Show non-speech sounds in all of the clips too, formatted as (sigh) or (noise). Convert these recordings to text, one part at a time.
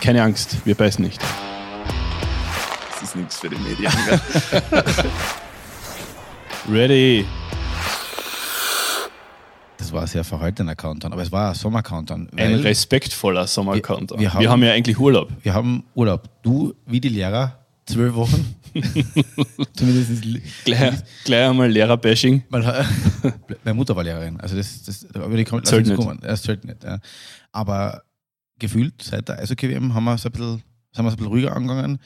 Keine Angst, wir beißen nicht. Das ist nichts für die Medien. (laughs) Ready. Das war ein sehr verhaltener Countdown, aber es war ein Sommer-Countdown. Ein respektvoller Sommercountdown. wir Wir, haben- haben ja eigentlich Urlaub. Wir haben Urlaub. Du, wie die Lehrer, zwölf Wochen. (laughs) Zumindest Gleich, gleich einmal Lehrer-Bashing. Weil, (laughs) meine Mutter war Lehrerin, also das, das aber die kommt Zählt nicht. kommen. Das zählt nicht. Ja. Aber gefühlt seit der Eishockey-WM haben wir es ein bisschen, sind wir ein bisschen ruhiger angegangen.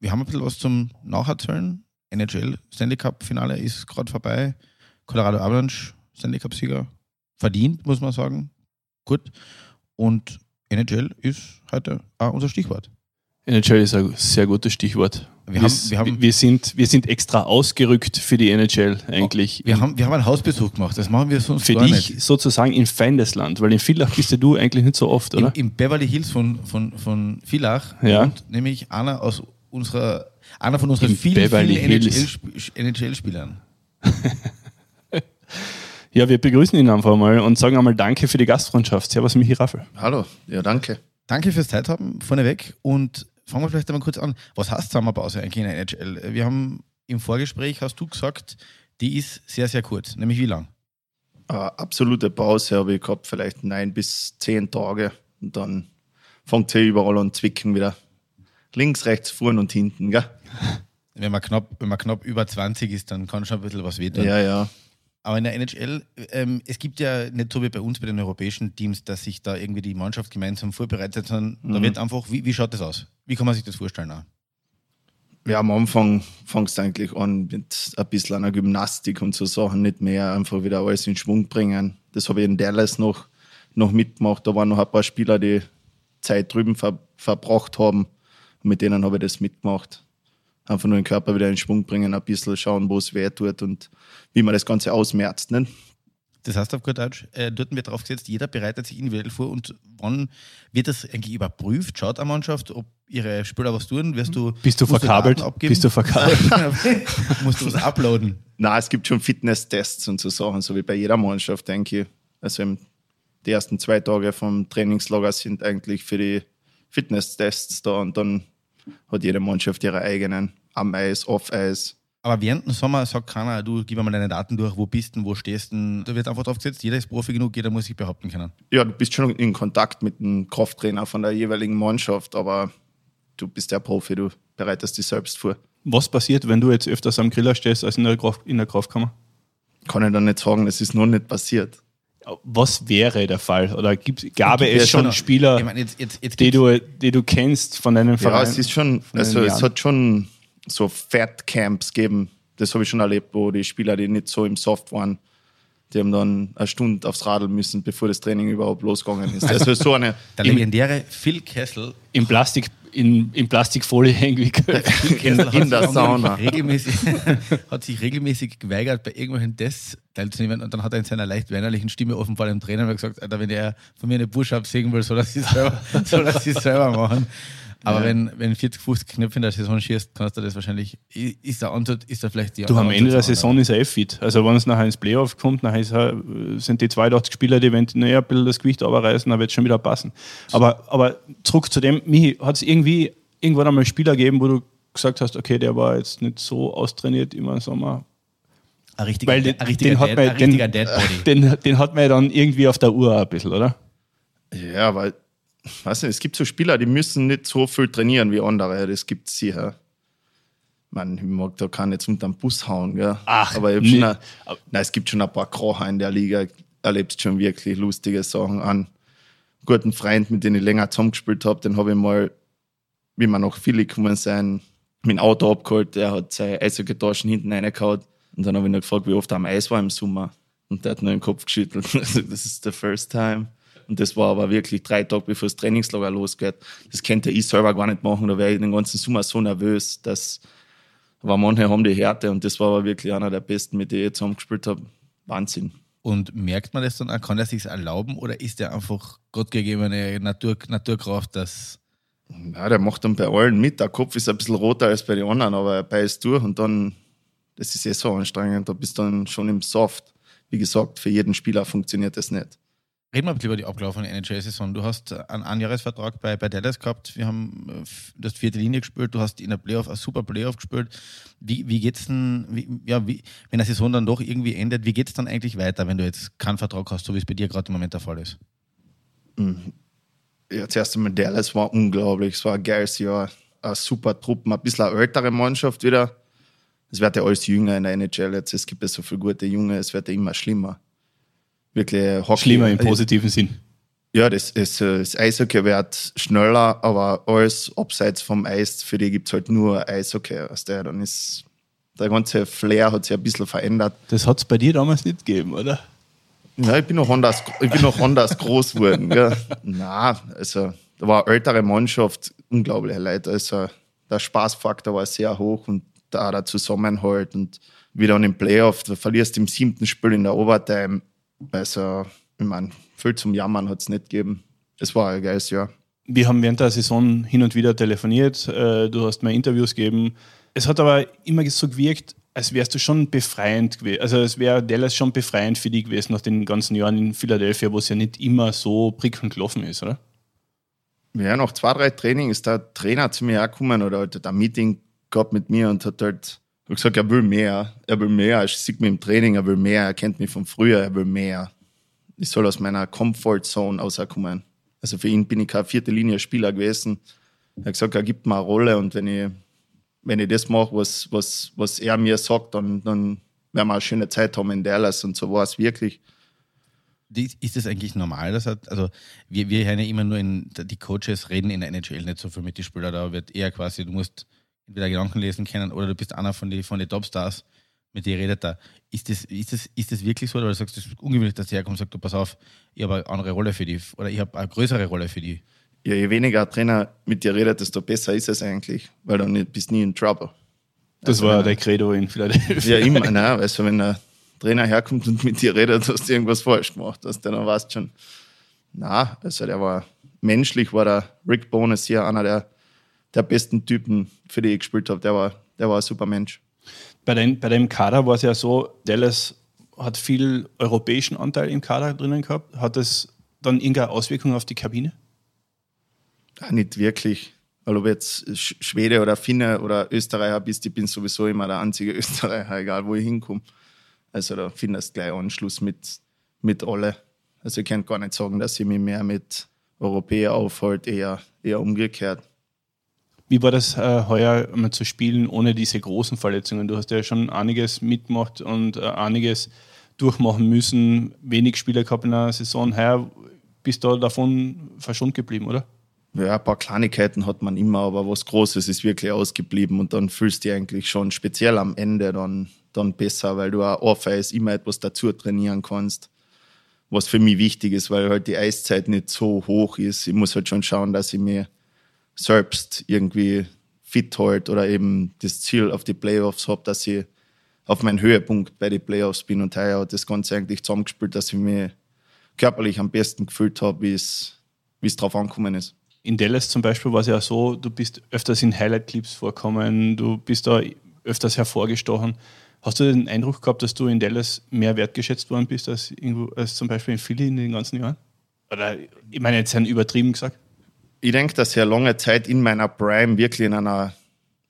Wir haben ein bisschen was zum Nacherzählen. NHL Stanley Cup Finale ist gerade vorbei. Colorado Avalanche Stanley Cup Sieger verdient, muss man sagen. Gut. Und NHL ist heute auch unser Stichwort. NHL ist ein sehr gutes Stichwort. Wir haben- wir haben- wir, sind, wir sind extra ausgerückt für die NHL eigentlich. Wir haben, wir haben einen Hausbesuch gemacht. Das machen wir sonst für gar dich nicht. sozusagen in Feindesland, weil in Villach bist ja du eigentlich nicht so oft, oder? Im, Im Beverly Hills von, von, von Villach Ja. wohnt nämlich einer aus unserer, einer von unseren Im vielen, vielen. NHL-Spielern. (laughs) Ja, wir begrüßen ihn einfach mal und sagen einmal Danke für die Gastfreundschaft. Servus, Michi Raffel. Hallo, ja, danke. Danke fürs Zeit haben, vorneweg. Und fangen wir vielleicht einmal kurz an. Was heißt Sommerpause eigentlich in der NHL? Wir haben im Vorgespräch, hast du gesagt, die ist sehr, sehr kurz. Nämlich wie lang? Äh, absolute Pause habe ich gehabt, vielleicht neun bis zehn Tage. Und dann fängt sie überall an zwicken wieder. Links, rechts, vorn und hinten, gell? Wenn man knapp, wenn man knapp über 20 ist, dann kann schon ein bisschen was wehtun. Ja, ja. Aber in der NHL, ähm, es gibt ja nicht so wie bei uns bei den europäischen Teams, dass sich da irgendwie die Mannschaft gemeinsam vorbereitet, sondern da wird einfach, wie, wie schaut das aus? Wie kann man sich das vorstellen? Auch? Ja, am Anfang fangst du eigentlich an mit ein bisschen einer Gymnastik und so Sachen, nicht mehr einfach wieder alles in Schwung bringen. Das habe ich in Dallas noch, noch mitgemacht. Da waren noch ein paar Spieler, die Zeit drüben ver verbracht haben. Und mit denen habe ich das mitgemacht. Einfach nur den Körper wieder in Schwung bringen, ein bisschen schauen, wo es weh tut und wie man das Ganze ausmerzt. Ne? Das heißt auf gut Deutsch, äh, dort wird drauf gesetzt, jeder bereitet sich individuell vor und wann wird das eigentlich überprüft? Schaut eine Mannschaft, ob ihre Spieler was tun? Wirst du, Bist du verkabelt? Abgeben? Bist du verkabelt? (laughs) (laughs) musst du was uploaden? Na, es gibt schon Fitnesstests und so Sachen, so wie bei jeder Mannschaft, denke ich. Also im, die ersten zwei Tage vom Trainingslager sind eigentlich für die Fitnesstests da und dann hat jede Mannschaft ihre eigenen am Eis, off Eis. Aber während dem Sommer sagt keiner, du gib mir mal deine Daten durch, wo bist du, wo stehst du. Da wird einfach drauf gesetzt, jeder ist Profi genug, jeder muss sich behaupten können. Ja, du bist schon in Kontakt mit dem Krafttrainer von der jeweiligen Mannschaft, aber du bist der Profi, du bereitest dich selbst vor. Was passiert, wenn du jetzt öfters am Griller stehst als in der, Kraft, in der Kraftkammer? Kann ich dann nicht sagen, es ist noch nicht passiert. Was wäre der Fall? Oder gibt, gab Gibt es schon schon- Spieler, Ich meine, jetzt, jetzt, jetzt die, du, die du kennst von deinem Ja, Verein? es ist schon, also es Jahren? hat schon so Fat-Camps gegeben. Das habe ich schon erlebt, wo die Spieler, die nicht so im Soft waren, die haben dann eine Stunde aufs Radl müssen, bevor das Training überhaupt losgegangen ist. (laughs) Also so eine, der legendäre Phil Kessel in, Plastik, in, in Plastikfolie (laughs) irgendwie. in, (laughs) in der Sauna. regelmäßig, (laughs) hat sich regelmäßig geweigert, bei irgendwelchen Tests teilzunehmen und dann hat er in seiner leicht weinerlichen Stimme offenbar dem Trainer gesagt, Alter, wenn er von mir eine Push-Up sehen will, soll er sie selber, soll er sie selber machen. Aber Ja. wenn, wenn 40, 50 Knöpfe in der Saison schießt, kannst du das wahrscheinlich, ist der Antwort, ist er vielleicht die Du, am Ende der Antwort Saison ist er eh fit. Also wenn es nachher ins Playoff kommt, nachher er, sind die 82 Spieler, die wenn naja, ein bisschen das Gewicht runterreißen, dann wird es schon wieder passen. Aber, aber zurück zu dem, Michi, hat es irgendwie irgendwann einmal Spieler gegeben, wo du gesagt hast, okay, der war jetzt nicht so austrainiert immer im Sommer. Ein richtiger, Weil den, ein richtiger, den, hat man, ein richtiger den, Deadbody. (laughs) den, den hat man ja dann irgendwie auf der Uhr ein bisschen, oder? Ja, weil, weiß nicht, es gibt so Spieler, die müssen nicht so viel trainieren wie andere. Das gibt es sicher. Man, ich mag da keinen jetzt unter den Bus hauen, gell? Ach, aber nee. schon ein, nein, es gibt schon ein paar Krocher in der Liga, erlebst schon wirklich lustige Sachen an. Guten Freund, mit dem ich länger zusammengespielt habe, den habe ich mal, wie wir nach Philly gekommen sind, mein Auto abgeholt, der hat seine Eishockeytaschen hinten reingehauen und dann habe ich ihn gefragt, wie oft er am Eis war im Sommer. Und der hat nur den Kopf geschüttelt. (laughs) Also, das ist the first time. Und das war aber wirklich drei Tage, bevor das Trainingslager losgeht. Das könnte ich selber gar nicht machen. Da wäre ich den ganzen Sommer so nervös, dass aber manche haben die Härte und das war aber wirklich einer der besten, mit denen ich zusammengespielt habe. Wahnsinn. Und merkt man das dann auch? Kann er sich erlauben oder ist er einfach gottgegebene Natur, Naturkraft, dass Ja, der macht dann bei allen mit. Der Kopf ist ein bisschen roter als bei den anderen, aber er beißt durch und dann, das ist eh so anstrengend. Da bist du dann schon im Soft. Wie gesagt, für jeden Spieler funktioniert das nicht. Reden wir über die abgelaufene NHL-Saison. Du hast einen Einjahresvertrag bei, bei Dallas gehabt. Wir haben äh, das vierte Linie gespielt. Du hast in der Playoff, ein super Playoff gespielt. Wie, wie geht's denn, wie, ja, wie, wenn die Saison dann doch irgendwie endet, wie geht es dann eigentlich weiter, wenn du jetzt keinen Vertrag hast, so wie es bei dir gerade im Moment der Fall ist? Ja, zuerst einmal Dallas war unglaublich. Es war ein geiles Jahr. Eine super Truppe, ein bisschen eine ältere Mannschaft wieder. Es wird ja alles jünger in der NHL jetzt. Es gibt ja so viele gute Junge, es wird ja immer schlimmer. Wirklich Hockey. Schlimmer im positiven Sinn. Ja, das, das, äh, das Eishockey wird schneller, aber alles abseits vom Eis, für die gibt es halt nur Eishockey. Weißt du? Dann ist der ganze Flair hat sich ein bisschen verändert. Das hat es bei dir damals nicht gegeben, oder? Ja, ich bin noch anders, ich bin noch anders groß geworden. Gell? Na, also da war eine ältere Mannschaft, unglaubliche Leute. Also der Spaßfaktor war sehr hoch und da der Zusammenhalt und wieder dann im Playoff, du verlierst im siebten Spiel in der Overtime. Also, ich meine, viel zum Jammern hat es nicht gegeben. Es war ein geiles Jahr. Wir haben während der Saison hin und wieder telefoniert, äh, du hast mir Interviews gegeben. Es hat aber immer so gewirkt, als wärst du schon befreiend gewesen. Also es wäre Dallas schon befreiend für dich gewesen nach den ganzen Jahren in Philadelphia, wo es ja nicht immer so prickelnd gelaufen ist, oder? Ja, nach zwei, drei Training ist der Trainer zu mir auch gekommen oder hat ein Meeting gehabt mit mir und hat halt gesagt, er will mehr. Er will mehr. Er sieht mich im Training, er will mehr. Er kennt mich von früher, er will mehr. Ich soll aus meiner Comfortzone rauskommen. Also für ihn bin ich kein vierte Linie Spieler gewesen. Er hat gesagt, er gibt mir eine Rolle und wenn ich, wenn ich das mache, was, was, was er mir sagt, dann, dann werden wir eine schöne Zeit haben in Dallas und so war es wirklich. Ist das eigentlich normal? Das hat, also wir, wir hören ja immer nur in, die Coaches reden in der NHL nicht so viel mit den Spielern, da wird eher quasi, du musst entweder Gedanken lesen können oder du bist einer von den von die Topstars, mit dir redet da. Ist das, ist, das, ist das wirklich so oder du sagst, das ist ungewöhnlich, dass der herkommt und sagt, du pass auf, ich habe eine andere Rolle für die oder ich habe eine größere Rolle für die? Ja, je weniger ein Trainer mit dir redet, desto besser ist es eigentlich, weil dann bist du nie in Trouble. Das Also war der er- Credo in Philadelphia. Ja, immer, nein, also wenn der Trainer herkommt und mit dir redet, hast du irgendwas falsch gemacht, hast du dann weißt schon. Na, also der war menschlich, war der Rick Bones hier einer der, der besten Typen, für die ich gespielt habe. Der war, der war ein super Mensch. Bei, den, bei dem Kader war es ja so, Dallas hat viel europäischen Anteil im Kader drinnen gehabt. Hat das dann irgendeine Auswirkung auf die Kabine? Ja, nicht wirklich. Weil ob jetzt Sch- Schwede oder Finne oder Österreicher bist, ich bin sowieso immer der einzige (laughs) Österreicher, egal wo ich hinkomme. Also da findest du gleich Anschluss mit, mit alle. Also ich kann gar nicht sagen, dass ich mich mehr mit Europäer aufhalte, eher, eher umgekehrt. Wie war das äh, heuer mal zu spielen ohne diese großen Verletzungen? Du hast ja schon einiges mitgemacht und äh, einiges durchmachen müssen. Wenig Spieler gehabt in der Saison. Heuer bist du davon verschont geblieben, oder? Ja, ein paar Kleinigkeiten hat man immer, aber was Großes ist wirklich ausgeblieben und dann fühlst du dich eigentlich schon speziell am Ende dann, dann besser, weil du auch Off-Eis immer etwas dazu trainieren kannst. Was für mich wichtig ist, weil halt die Eiszeit nicht so hoch ist. Ich muss halt schon schauen, dass ich mir selbst irgendwie fit halt oder eben das Ziel auf die Playoffs habe, dass ich auf meinen Höhepunkt bei den Playoffs bin und heuer hat das Ganze eigentlich zusammengespielt, dass ich mich körperlich am besten gefühlt habe, wie es drauf angekommen ist. In Dallas zum Beispiel war es ja so, du bist öfters in Highlight-Clips vorkommen, du bist da öfters hervorgestochen. Hast du den Eindruck gehabt, dass du in Dallas mehr wertgeschätzt worden bist als, irgendwo, als zum Beispiel in Philly in den ganzen Jahren? Oder, ich meine jetzt ein übertrieben gesagt. Ich denke, dass ich eine lange Zeit in meiner Prime wirklich in einer,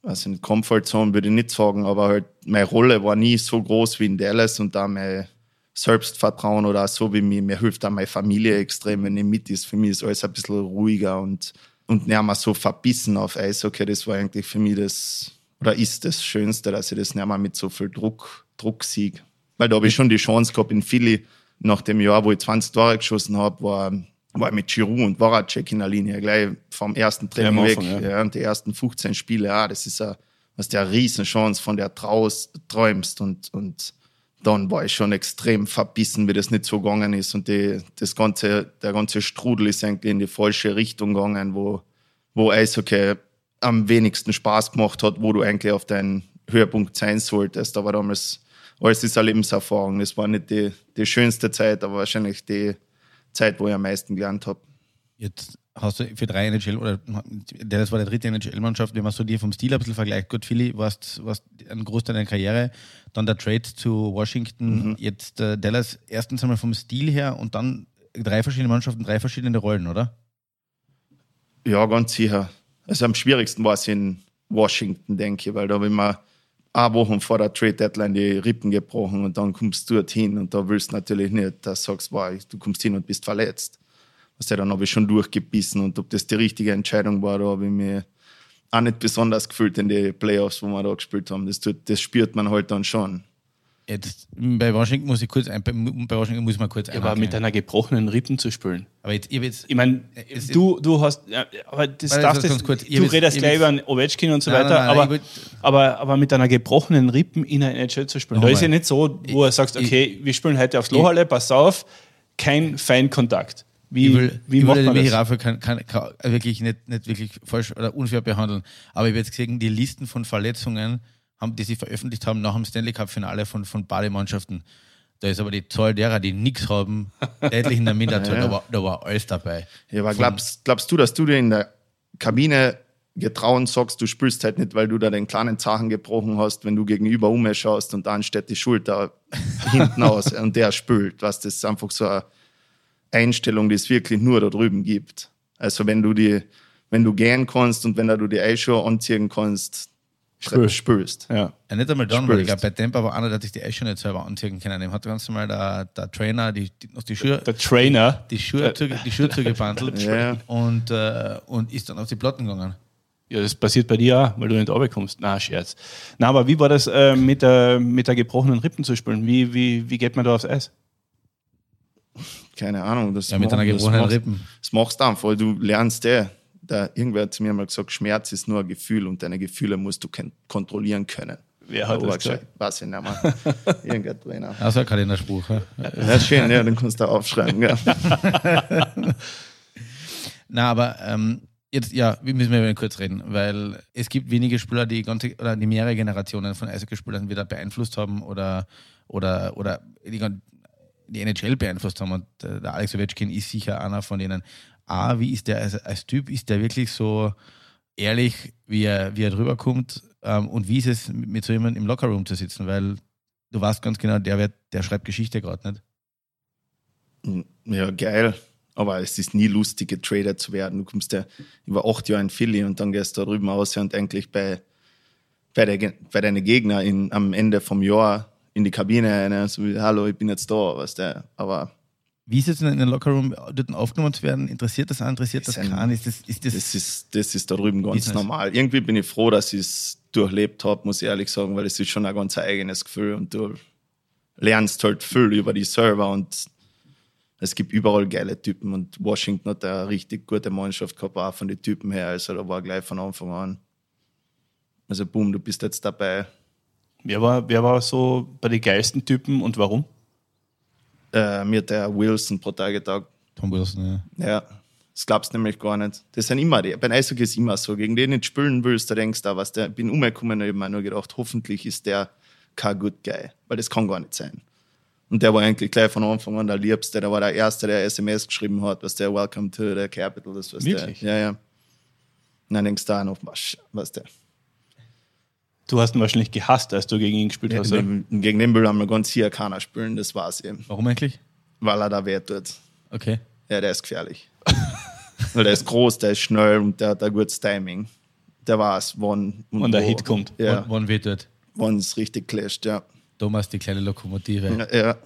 also in Comfortzone würde ich nicht sagen, aber halt meine Rolle war nie so groß wie in Dallas und da mein Selbstvertrauen oder so wie mir, mir hilft auch meine Familie extrem, wenn ich mit ist. Für mich ist alles ein bisschen ruhiger und, und nicht mehr so verbissen auf Eishockey. Das war eigentlich für mich das, oder ist das Schönste, dass ich das nicht mehr mit so viel Druck, Druck sieg. Weil da habe ich schon die Chance gehabt in Philly, nach dem Jahr, wo ich 20 Tore geschossen habe, war, war mit Giroud und Voracek in der Linie, gleich vom ersten Training am weg. Ja. Ja. und die ersten 15 Spiele, ja, das ist eine, was der Riesenchance, von der traust, träumst und, und dann war ich schon extrem verbissen, wie das nicht so gegangen ist und die, das ganze, der ganze Strudel ist eigentlich in die falsche Richtung gegangen, wo, wo Eishockey am wenigsten Spaß gemacht hat, wo du eigentlich auf deinen Höhepunkt sein solltest. Aber damals, alles ist eine Lebenserfahrung. Das war nicht die, die schönste Zeit, aber wahrscheinlich die Zeit, wo ich am meisten gelernt habe. Jetzt hast du für drei NHL oder das war der dritte NHL-Mannschaft, wenn man so dir vom Stil ein bisschen vergleicht. Gut, Philly warst, warst ein Großteil deiner Karriere, dann der Trade zu Washington, jetzt äh, Dallas erstens einmal vom Stil her und dann drei verschiedene Mannschaften, drei verschiedene Rollen, oder? Ja, ganz sicher. Also am schwierigsten war es in Washington, denke ich, weil da habe ich mir eine Woche vor der Trade Deadline die Rippen gebrochen und dann kommst du dorthin und da willst du natürlich nicht, dass du sagst, wow, du kommst hin und bist verletzt. Also dann habe ich schon durchgebissen und ob das die richtige Entscheidung war, da habe ich mir auch nicht besonders gefühlt in die Playoffs, wo wir da gespielt haben. Das, tut, das spürt man halt dann schon. Jetzt, bei Washington muss ich kurz ein, bei Washington muss man kurz Ja, aber mit einer gebrochenen Rippen zu spielen. Aber jetzt, ich, jetzt, Ich meine, du, du hast, aber das darfst das, kurz. Ich du jetzt- redest ich gleich über einen Ovechkin und so Nein, weiter, nein, nein, aber, ich würd- aber, aber mit einer gebrochenen Rippen in einer NHL zu spielen, da ist ja nicht so, wo er sagt, okay, wir spielen heute aufs Lohalle, pass auf, kein Feinkontakt. Wie, ich will, wie ich macht will man das? Raffel kann, kann, kann wirklich nicht, nicht wirklich falsch oder unfair behandeln. Aber ich habe jetzt gesehen, die Listen von Verletzungen, haben, die sie veröffentlicht haben nach dem Stanley Cup-Finale von, von beiden Mannschaften. Da ist aber die Zahl derer, die nichts haben, (laughs) deutlich in der Minderzahl. Ja. Da, war, da war alles dabei. Ja, aber glaubst, glaubst du, dass du dir in der Kabine getrauen sagst, du spielst halt nicht, weil du da den kleinen Zachen gebrochen hast, wenn du gegenüber umschaust und dann steht die Schulter (laughs) hinten aus und der spült. Was das ist einfach so eine Einstellung, die es wirklich nur da drüben gibt. Also wenn du die, wenn du gehen kannst und wenn du die Eishow anziehen kannst, Spül. spülst. Ja. Ja, nicht einmal dann, weil ich Spürst. glaube, bei Temper war einer, der hat sich die schon nicht selber anziehen können. Dem hat ganz normal der, der Trainer die, die, noch die Schuhe, Der Trainer, die Schuhe, die Schuhe zugebandelt Ja. und, äh, und ist dann auf die Platten gegangen. ja, das passiert bei dir auch, weil du nicht runterkommst. Na, Scherz. Na, aber wie war das äh, mit, der, mit der gebrochenen Rippen zu spielen? Wie, wie, wie geht man da aufs Eis? Keine Ahnung. Das Ja, mit einer gebrochenen Rippen. Das machst du einfach, du lernst eh. Da, irgendwer hat zu mir mal gesagt, Schmerz ist nur ein Gefühl und deine Gefühle musst du kontrollieren können. Wer hat das gesagt? Weiß ich nicht mehr. (laughs) Irgendein Trainer. Also ein Kalenderspruch. Ja. Ja, ist schön, ja, den kannst du aufschreiben. Ja. (laughs) Na, aber ähm, jetzt, ja, wir müssen wir kurz reden, weil es gibt wenige Spieler, die ganze oder die mehrere Generationen von Eishockeyspielern wieder beeinflusst haben oder oder oder die, die NHL beeinflusst haben. Und äh, der Alex Ovechkin ist sicher einer von denen. A, wie ist der als, als Typ? Ist der wirklich so ehrlich, wie er, wie er drüber kommt? Ähm, und wie ist es, mit so jemandem im Lockerroom zu sitzen? Weil du weißt ganz genau, der, wird, der schreibt Geschichte gerade nicht. ja, geil. Aber es ist nie lustig, getradet zu werden. Du kommst ja über acht Jahre in Philly und dann gehst du da drüben aus und eigentlich bei, bei, der, bei deinen Gegner in, am Ende vom Jahr in die Kabine rein, so wie, hallo, ich bin jetzt da, weißt du. Aber Wie ist es denn in den Lockerroom dort aufgenommen zu werden? Interessiert das einen, interessiert das keinen? Ist das, ist das, Das ist, das ist da drüben ganz Business. normal. Irgendwie bin ich froh, dass ich es durchlebt habe, muss ich ehrlich sagen, weil es ist schon ein ganz eigenes Gefühl und du lernst halt viel über die Server und es gibt überall geile Typen und Washington hat eine richtig gute Mannschaft gehabt, auch von den Typen her. Also da war gleich von Anfang an. Also boom, du bist jetzt dabei. Wer war, wer war so bei den geilsten Typen und warum? Äh, mir hat der Wilson pro Tag gesagt, Tom Wilson, ja. Ja, das glaubst du nämlich gar nicht. Das sind immer die. Beim Eishockey ist immer so. Gegen den du nicht spielen willst, da denkst du, was der, bin umgekommen und mir nur gedacht, hoffentlich ist der kein good guy, weil das kann gar nicht sein. Und der war eigentlich gleich von Anfang an der Liebste. Der war der Erste, der SMS geschrieben hat, was der Welcome to the Capital ist. Was Wirklich? Der, ja, ja. Und dann denkst du auch noch, was, was der. Du hast ihn wahrscheinlich gehasst, als du gegen ihn gespielt hast. oder? Gegen, den will haben wir ganz hier keiner spielen, das war's eben. Warum eigentlich? Weil er da weh tut. Okay. Ja, der ist gefährlich. (laughs) Weil der ist groß, der ist schnell und der hat ein gutes Timing. Der weiß, wann und Wann der wo. Hit kommt. Ja, Wann, wird dort? wann es richtig clasht, ja. Thomas, die kleine Lokomotive. ja.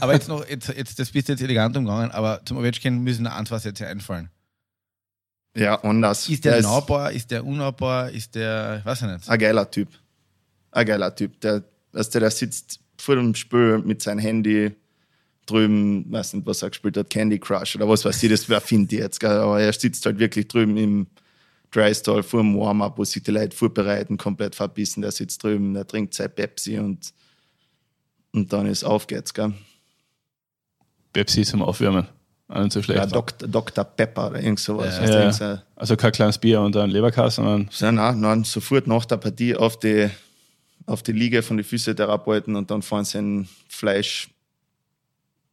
aber jetzt noch, jetzt, jetzt, das bist du jetzt elegant umgegangen, aber zum Ovechkin müssen ein, zwei Sätze einfallen. Ja, anders. Ist der, der nahbar? Ist der unnahbar? Ist der, ich weiß ich nicht. ein geiler Typ. Ein geiler Typ. Der, weißt du, der sitzt vor dem Spiel mit seinem Handy drüben, weiß nicht, was er gespielt hat, Candy Crush oder was weiß ich, das wer findet jetzt, gell? aber er sitzt halt wirklich drüben im Drystall vor dem Warm-up, wo sich die Leute vorbereiten, komplett verbissen, der sitzt drüben, der trinkt sein Pepsi und, und dann ist auf geht's, gell? Pepsi zum Aufwärmen. Auch nicht so schlecht. Ja, Dr. Dr. Pepper oder irgend sowas. Ja. du, Ja. irgend so- also kein kleines Bier und ein Leberkass, sondern Ja, nein, nein, sofort nach der Partie auf die, auf die Liege von den Physiotherapeuten und dann fahren sie einen Fleischberg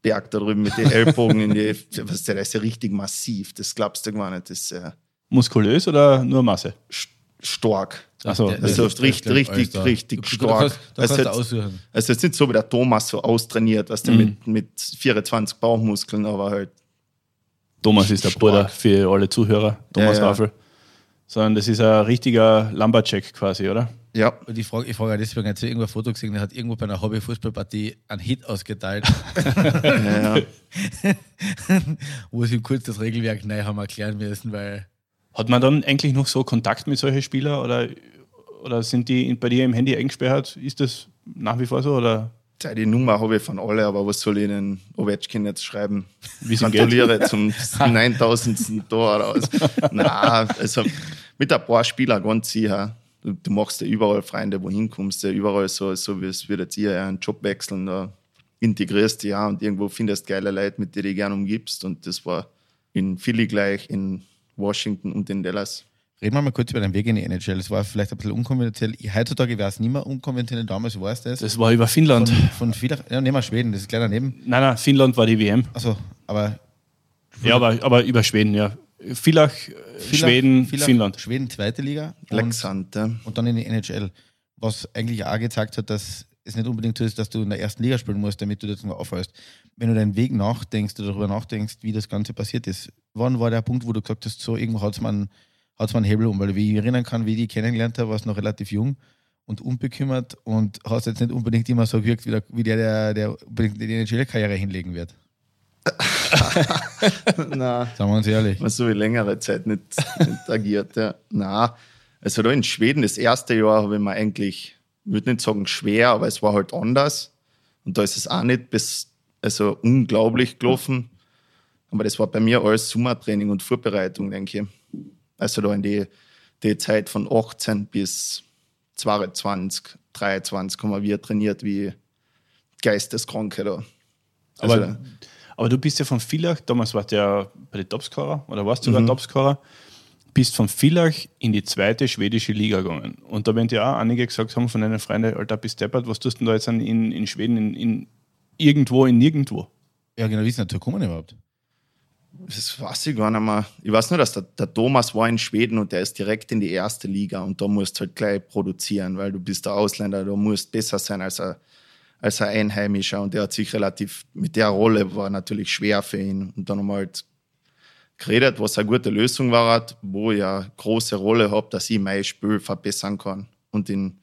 da drüben mit den (laughs) Ellbogen in die. Was ist der, ist ja richtig massiv, das glaubst du gar nicht. Das ist äh, muskulös oder nur Masse? st- stark. Also der- richtig, richtig, da. richtig Du- stark. Du kannst, du Also kannst aussuchen. Also jetzt nicht so wie der Thomas so austrainiert, was der Mhm. mit, mit 24 Bauchmuskeln, aber halt Thomas ist der Stark. Bruder für alle Zuhörer, Thomas Ja, ja. Raffel. Sondern das ist ein richtiger Lumberjack quasi, oder? Ja, Und ich frage ich frage auch deswegen, hat irgendwo ein Foto gesehen, der hat irgendwo bei einer Hobby-Fußballpartie einen Hit ausgeteilt, ja, ja. (laughs) wo sie ihm kurz das Regelwerk neu haben erklären müssen, weil Hat man dann eigentlich noch so Kontakt mit solchen Spielern oder, oder sind die bei dir im Handy eingesperrt? Ist das nach wie vor so? Oder Die Nummer habe ich von alle, aber was soll ich den Ovechkin jetzt schreiben? Wie? Gratuliere zum 9000. Tor raus. Na, also mit ein paar Spielern ganz sicher. Du, du machst ja überall Freunde, wohin kommst, ja überall so, so wie es würdet ihr ja einen Job wechseln, da integrierst du ja und irgendwo findest geile Leute, mit denen du dich gerne umgibst. Und das war in Philly gleich, in Washington und in Dallas. Reden wir mal kurz über den Weg in die NHL. Es war vielleicht ein bisschen unkonventionell. Ich- Heutzutage wäre es nicht mehr unkonventionell, damals war es das. das war über Finnland. von, von vieler, ja, nehmen wir Schweden, das ist gleich daneben. Nein, nein, Finnland war die WM. Also, aber Ja, aber, aber über Schweden, ja. Villach, äh, Schweden, Villach- Finnland. Schweden, zweite Liga. Und, Lexand, ja. und dann in die NHL. Was eigentlich auch gezeigt hat, dass es nicht unbedingt so ist, dass du in der ersten Liga spielen musst, damit du das noch aufhörst. Wenn du deinen Weg nachdenkst oder darüber nachdenkst, wie das Ganze passiert ist, wann war der Punkt, wo du gesagt hast, so irgendwo hat es mal, einen- hat's mal einen Hebel um? Weil wie ich erinnern kann, wie ich die kennengelernt habe, warst du noch relativ jung und unbekümmert und hast jetzt nicht unbedingt immer so gewirkt, wie der, wie der, der, der unbedingt die NHL-Karriere hinlegen wird. (laughs) Na, Sagen wir uns ehrlich. man so wie längere Zeit nicht, nicht agiert. Ja. Na, also da in Schweden das erste Jahr habe ich mir eigentlich, ich würde nicht sagen schwer, aber es war halt anders. Und da ist es auch nicht bis, also unglaublich gelaufen. Aber das war bei mir alles Sommertraining und Vorbereitung, denke ich. Also da in die, die Zeit von 18 bis 22, 23 haben wir trainiert wie Geisteskranke da. Also, Aber, aber du bist ja von Villach, damals warst du ja bei den Topscorer oder warst du sogar Topscorer, bist von Villach in die zweite schwedische Liga gegangen. Und da werden ja auch einige gesagt haben von deinen Freunden, Alter, bist deppert, was tust du denn da jetzt an- in, in Schweden, in, in irgendwo, in nirgendwo? Ja, genau, wie ist denn dazu gekommen überhaupt? Das weiß ich gar nicht mehr. Ich weiß nur, dass der, der Thomas war in Schweden und der ist direkt in die erste Liga und da musst du halt gleich produzieren, weil du bist der Ausländer, du musst besser sein als ein, als ein Einheimischer und der hat sich relativ, mit der Rolle war natürlich schwer für ihn und dann haben wir halt geredet, was eine gute Lösung war, wo ich eine große Rolle habe, dass ich mein Spiel verbessern kann und in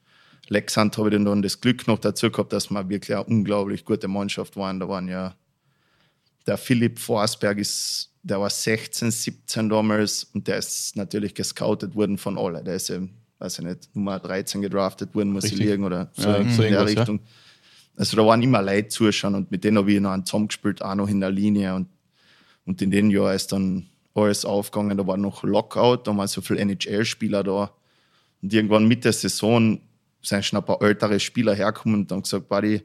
Lexand habe ich dann das Glück noch dazu gehabt, dass wir wirklich eine unglaublich gute Mannschaft waren. Da waren ja der Philipp Forsberg ist, der war 16, 17 damals und der ist natürlich gescoutet worden von alle. Der ist, weiß ich nicht, Nummer 13 gedraftet worden, muss Richtig. ich liegen oder so, Ja, in so der irgendwas, ja. Richtung. Also da waren immer Leute zuschauen und mit denen habe ich noch einen zusammengespielt, auch noch in der Linie und, und in den Jahr ist dann alles aufgegangen. Da war noch Lockout, da waren so viele NHL-Spieler da und irgendwann mit der Saison sind schon ein paar ältere Spieler hergekommen und dann gesagt, Buddy,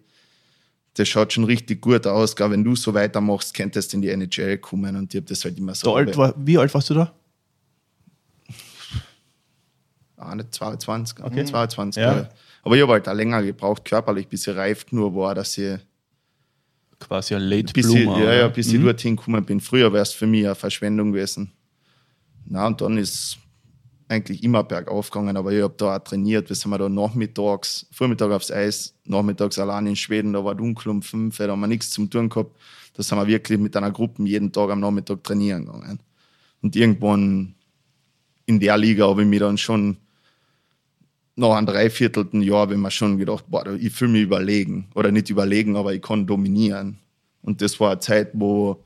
das schaut schon richtig gut aus. Gell? Wenn du so weitermachst, könntest du in die NHL kommen. Und ich habe das halt immer so. Alt war, wie alt warst du da? Ah, nicht 22, Okay. 22 Ja. Jahre. Aber ich habe halt auch länger gebraucht, körperlich, bis ich reif genug war, dass ich, Quasi ein Late bis ich, Bloomer. ja, ja, oder? bis ich dorthin gekommen bin. Früher wäre es für mich eine Verschwendung gewesen. Na, und dann ist eigentlich immer bergauf gegangen, aber ich habe da auch trainiert. Wir sind da nachmittags, Vormittag aufs Eis, nachmittags allein in Schweden, da war dunkel um fünf, da haben wir nichts zum tun gehabt. Da sind wir wirklich mit einer Gruppe jeden Tag am Nachmittag trainieren gegangen. Und irgendwann in der Liga habe ich mich dann schon nach einem dreiviertelten Jahr ich mir schon gedacht, boah, ich fühle mich überlegen. Oder nicht überlegen, aber ich kann dominieren. Und das war eine Zeit, wo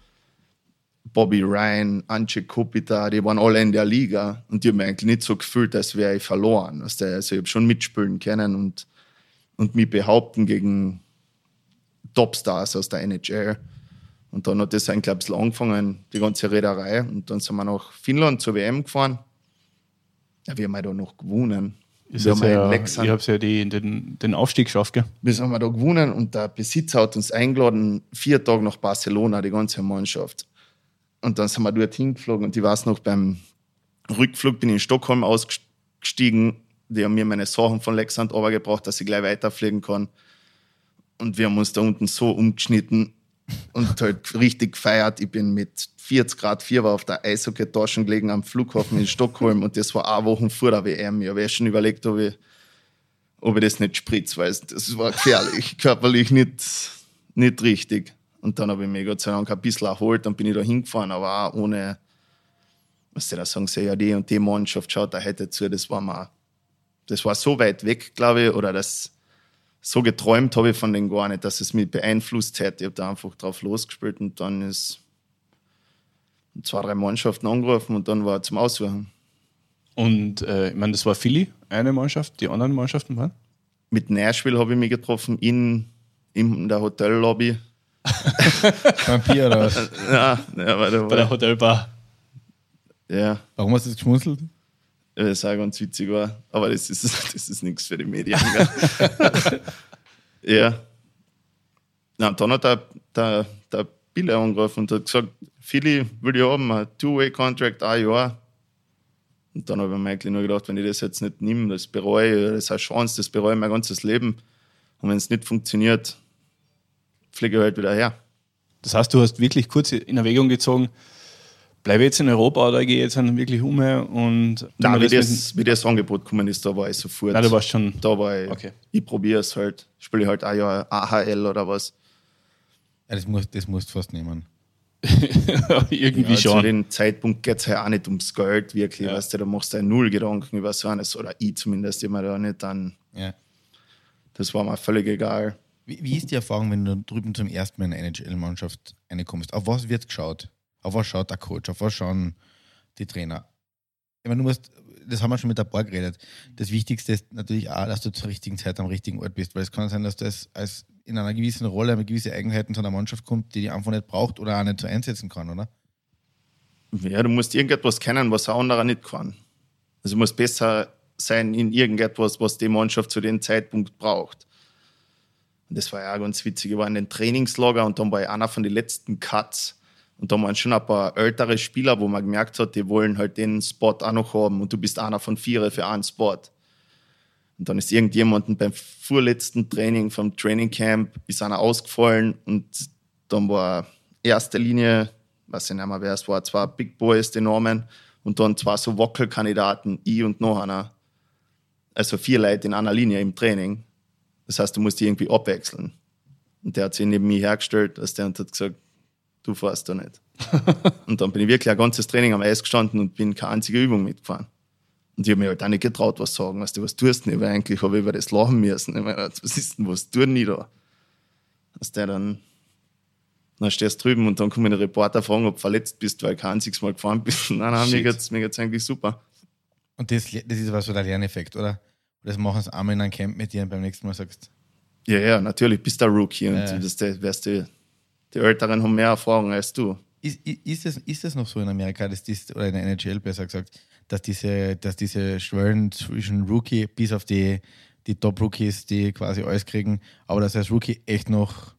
Bobby Ryan, Ance Kopita, die waren alle in der Liga. Und die haben mich eigentlich nicht so gefühlt, als wäre ich verloren. Also ich habe schon mitspielen können und, und mich behaupten gegen Topstars aus der NHL. Und dann hat das eigentlich ein bisschen angefangen, die ganze Reederei. Und dann sind wir nach Finnland zur WM gefahren. Ja, wir haben ja da noch gewonnen. Ist wir haben ja in ich Lexan, habe ja die, den, den Aufstieg geschafft, gell? wir haben da gewonnen und der Besitzer hat uns eingeladen, vier Tage nach Barcelona, die ganze Mannschaft. Und dann sind wir dort hingeflogen und ich weiß noch, beim Rückflug bin ich in Stockholm ausgestiegen. Die haben mir meine Sachen von Lexand gebracht, dass ich gleich weiterfliegen kann. Und wir haben uns da unten so umgeschnitten und halt richtig gefeiert. Ich bin mit 40 Grad Fieber auf der Eishockey-Tasche gelegen am Flughafen in Stockholm und das war eine Woche vor der WM. Ich habe ja schon überlegt, ob ich, ob ich das nicht spritze, weil das war gefährlich, (laughs) körperlich nicht, nicht richtig. Und dann habe ich mich Gott sei Dank ein bisschen erholt, dann bin ich da hingefahren, aber auch ohne, was sie da sagen, sie, ja, die und die Mannschaft schaut da hätte zu, das war mal, das war so weit weg, glaube ich, oder das, so geträumt habe ich von denen gar nicht, dass es mich beeinflusst hätte. Ich habe da einfach drauf losgespielt und dann ist zwei, drei Mannschaften angerufen und dann war zum Aussuchen. Und äh, ich meine, das war Philly, eine Mannschaft, die anderen Mannschaften waren? Mit Nashville habe ich mich getroffen in, in der Hotellobby. Vampir oder was? ja, ja, weil da Bei der Hotelbar. ja, Warum hast du das geschmunzelt? das auch ganz witzig war. Aber das ist, (laughs) das ist nichts für die Medien. (laughs) Ja. Na, und dann hat der, der, der Bille angerufen und hat gesagt, Philly will ich haben, ein Two-Way-Contract, ein Jahr. Und dann habe ich mir eigentlich nur gedacht, wenn ich das jetzt nicht nehme, das bereue, das ist eine Chance, das bereue ich mein ganzes Leben. Und wenn es nicht funktioniert, fliege ich halt wieder her. Das heißt, du hast wirklich kurz in Erwägung gezogen, bleibe jetzt in Europa oder gehe ich jetzt dann wirklich um und Nein, wie das wie das Angebot gekommen ist, da war ich sofort. Nein, du warst schon da war ich, Okay. ich probiere es halt, spiele halt ein Jahr AHL oder was. Ja, das musst das musst du fast nehmen. (laughs) irgendwie Ja, Zu schon. dem Zeitpunkt geht es halt auch nicht ums Geld, wirklich. Ja. Weißt du, da machst du ja null Gedanken über so eines, oder ich zumindest immer da nicht dann. Ja. Das war mir völlig egal. Wie, wie ist die Erfahrung, wenn du drüben zum ersten Mal in eine NHL-Mannschaft reinkommst? Auf was wird geschaut? Auf was schaut der Coach? Auf was schauen die Trainer? Ich meine, du musst, das haben wir schon mit der Bar geredet. Das Wichtigste ist natürlich auch, dass du zur richtigen Zeit am richtigen Ort bist, weil es kann sein, dass das als in einer gewissen Rolle mit gewissen Eigenheiten zu einer Mannschaft kommt, die die einfach nicht braucht oder auch nicht so einsetzen kann, oder? Ja, du musst irgendetwas kennen, was ein anderer nicht kann. Also du musst besser sein in irgendetwas, was die Mannschaft zu dem Zeitpunkt braucht. Und das war ja ganz witzig. Ich war in den Trainingslager und dann war ich einer von den letzten Cuts. Und da waren schon ein paar ältere Spieler, wo man gemerkt hat, die wollen halt den Spot auch noch haben und du bist einer von vier für einen Spot. Und dann ist irgendjemandem beim vorletzten Training vom Training Camp ist einer ausgefallen und dann war erste Linie, weiß ich nicht mehr wer es war, zwei Big Boys, die Namen und dann zwei so Wackelkandidaten, ich und noch einer. Also vier Leute in einer Linie im Training. Das heißt, du musst die irgendwie abwechseln. Und der hat sich neben mir hergestellt, als der und hat gesagt, du fährst da nicht. (laughs) und dann bin ich wirklich ein ganzes Training am Eis gestanden und bin keine einzige Übung mitgefahren. Und ich habe mir halt auch nicht getraut, was sagen. Weißt du, was tust du denn? Weil eigentlich habe ich über das lachen müssen. Ich meine, was ist denn, was tun die da? Dass der dann, dann stehst du drüben und dann kommen die Reporter fragen, ob du verletzt bist, weil du kein einziges Mal gefahren bist. (laughs) Nein, nein, mir Shit. geht's, mir geht's eigentlich super. Und das, das ist was so der Lerneffekt, oder? Das machen sie einmal in einem Camp mit dir und beim nächsten Mal sagst Ja, ja, natürlich, bist du ein Rookie und Ja. das, das, weißt du, die Älteren haben mehr Erfahrung als du. Ist, ist, es, ist es noch so in Amerika, dass dies, oder in der NHL besser gesagt, dass diese, dass diese Schwellen zwischen Rookie bis auf die, die Top-Rookies, die quasi alles kriegen, aber dass als Rookie echt noch,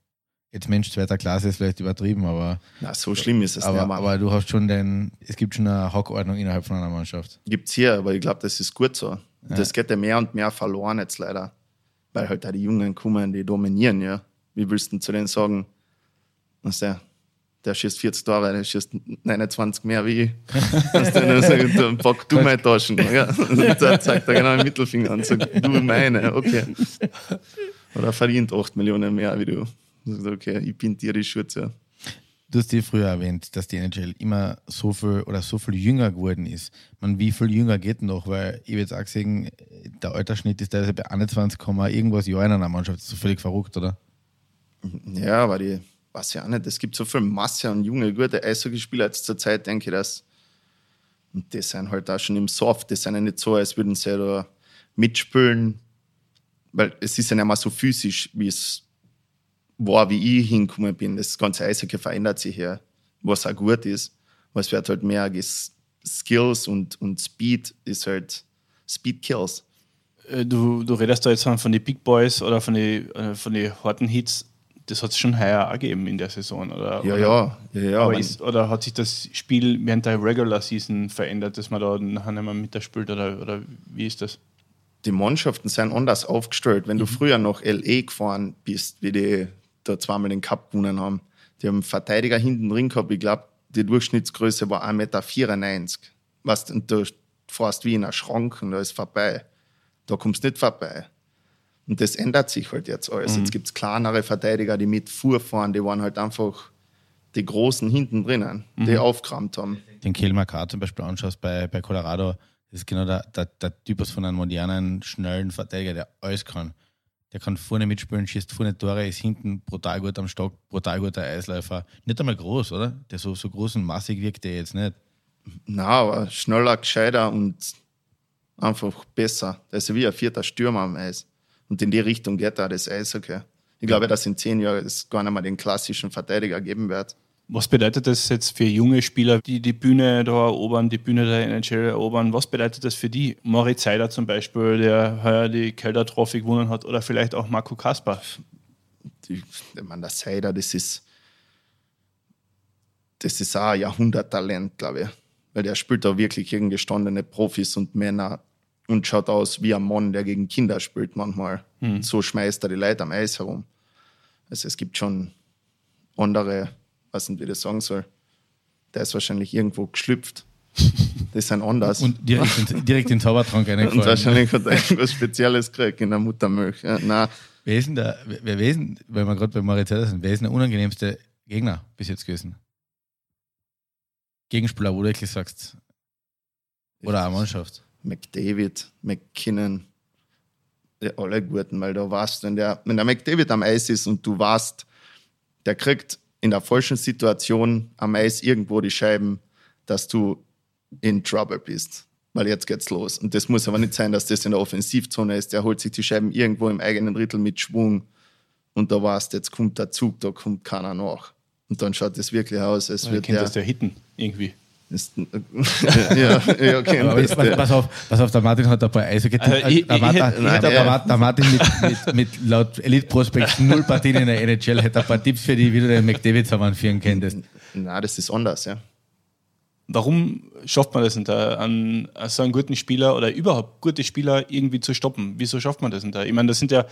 jetzt Mensch zweiter Klasse ist vielleicht übertrieben, aber, Na, so schlimm ist es aber, nicht. mehr. aber du hast schon den, es gibt schon eine Hackordnung innerhalb von einer Mannschaft. Gibt's hier, aber ich glaube, das ist gut so. Das geht ja mehr und mehr verloren jetzt leider. Weil halt auch die Jungen kommen, die dominieren, ja. Wie willst du denn zu denen sagen, was der, der schießt 40 Tore, der schießt 29 mehr wie (laughs) ich. Was der dann sagt, dann pack du meine Taschen. Ja. (laughs) Dann zeigt er genau den Mittelfinger und sagt, du meine, okay. Oder verdient 8 Millionen mehr wie du. Okay, ich bin dir die Schürze. Du hast dir früher erwähnt, dass die NHL immer so viel oder so viel jünger geworden ist. Man, wie viel jünger geht noch? Weil ich jetzt auch gesehen, der Altersschnitt ist teilweise bei 21, Komma irgendwas Jahr in einer Mannschaft. Das ist so völlig verrückt, oder? Ja, aber die, weiß ja auch nicht, es gibt so viel Masse an junge, gute Eishockeyspieler jetzt zur Zeit, denke ich, dass. Und die sind halt auch schon im Soft, die sind ja nicht so, als würden sie da mitspielen, weil es ist ja nicht mehr so physisch, wie es war, wie ich hingekommen bin. Das ganze Eishockey verändert sich ja, was auch gut ist, weil es wird halt mehr Skills und, und Speed ist halt Speed Kills. Äh, Du, du redest da jetzt von den Big Boys oder von den äh, von die harten Hits. Das hat es schon heuer auch gegeben in der Saison, oder? Ja, oder? ja, ja, ja. aber ist, oder hat sich das Spiel während der Regular Season verändert, dass man da nachher nicht mehr mitspielt oder, oder wie ist das? die Mannschaften sind anders aufgestellt. Wenn du früher nach LA gefahren bist, wie die da zweimal den Cup gewonnen haben, die haben einen Verteidiger hinten drin gehabt. Ich glaube, die Durchschnittsgröße war 1,94 Meter. Weißt, und du fährst wie in einer Schrank und da ist vorbei. Da kommst du nicht vorbei. Und das ändert sich halt jetzt alles. Jetzt gibt es kleinere Verteidiger, die mit Fuhr fahren, die waren halt einfach die Großen hinten drinnen, die aufgerammt haben. den Kiel Makar zum Beispiel anschaust bei, bei Colorado, das ist genau der, der, der Typus von einem modernen, schnellen Verteidiger, der alles kann. Der kann vorne mitspielen, schießt vorne Tore, ist hinten brutal gut am Stock, brutal guter Eisläufer. Nicht einmal groß, oder? Der so, so groß und massig wirkt der jetzt nicht. Na, aber schneller, gescheiter und einfach besser. Der ist wie ein vierter Stürmer am Eis. Und in die Richtung geht da das Eishockey. Ich glaube, dass in zehn Jahren es gar nicht mehr den klassischen Verteidiger geben wird. Was bedeutet das jetzt für junge Spieler, die die Bühne da erobern, die Bühne der NHL erobern? Was bedeutet das für die? Moritz Seider zum Beispiel, der heuer die Kelder Trophy gewonnen hat, oder vielleicht auch Marco Kasper. Die, ich meine, der Seider, das ist, das ist auch ein Jahrhunderttalent, glaube ich. Weil der spielt da wirklich gegen gestandene Profis und Männer und schaut aus wie ein Mann, der gegen Kinder spielt manchmal. Und so schmeißt er die Leute am Eis herum. Also es gibt schon andere, weiß nicht, wie das sagen soll. Der ist wahrscheinlich irgendwo geschlüpft. Das sind anders. Und direkt, in, direkt in den Zaubertrank (laughs) Und reingefallen. wahrscheinlich hat er irgendwas Spezielles gekriegt in der Muttermilch. Ja, nein, Wer ist denn der, wer, wer ist denn, weil wir gerade bei Seider sind, wer ist denn der unangenehmste Gegner bis jetzt gewesen? Gegenspieler, wo du wirklich sagst. Oder eine Mannschaft. McDavid, McKinnon, ja, alle Guten, weil du weißt, wenn der, wenn der McDavid am Eis ist und du weißt, der kriegt in der falschen Situation am Eis irgendwo die Scheiben, dass du in Trouble bist. Weil jetzt geht's los. Und das muss aber nicht sein, dass das in der Offensivzone ist. Der holt sich die Scheiben irgendwo im eigenen Drittel mit Schwung und da weißt, jetzt kommt der Zug, da kommt keiner nach. Und dann schaut es wirklich aus, als kennt der. das der Hitten irgendwie. Ist, (laughs) ja, ja, okay, Aber das, jetzt, pass, pass auf, pass auf, der Martin hat ein paar Eishockey. Also ich- der, Martin, Nein, der Martin mit, mit, mit laut Elite Prospects null Partien in der NHL hätte ein paar Tipps für die, wie du den McDavid zusammenführen könntest. na, das ist anders, ja. Warum schafft man das nicht, da, an so einen guten Spieler oder überhaupt gute Spieler irgendwie zu stoppen? Wieso schafft man das nicht? da? Ich meine, das sind ja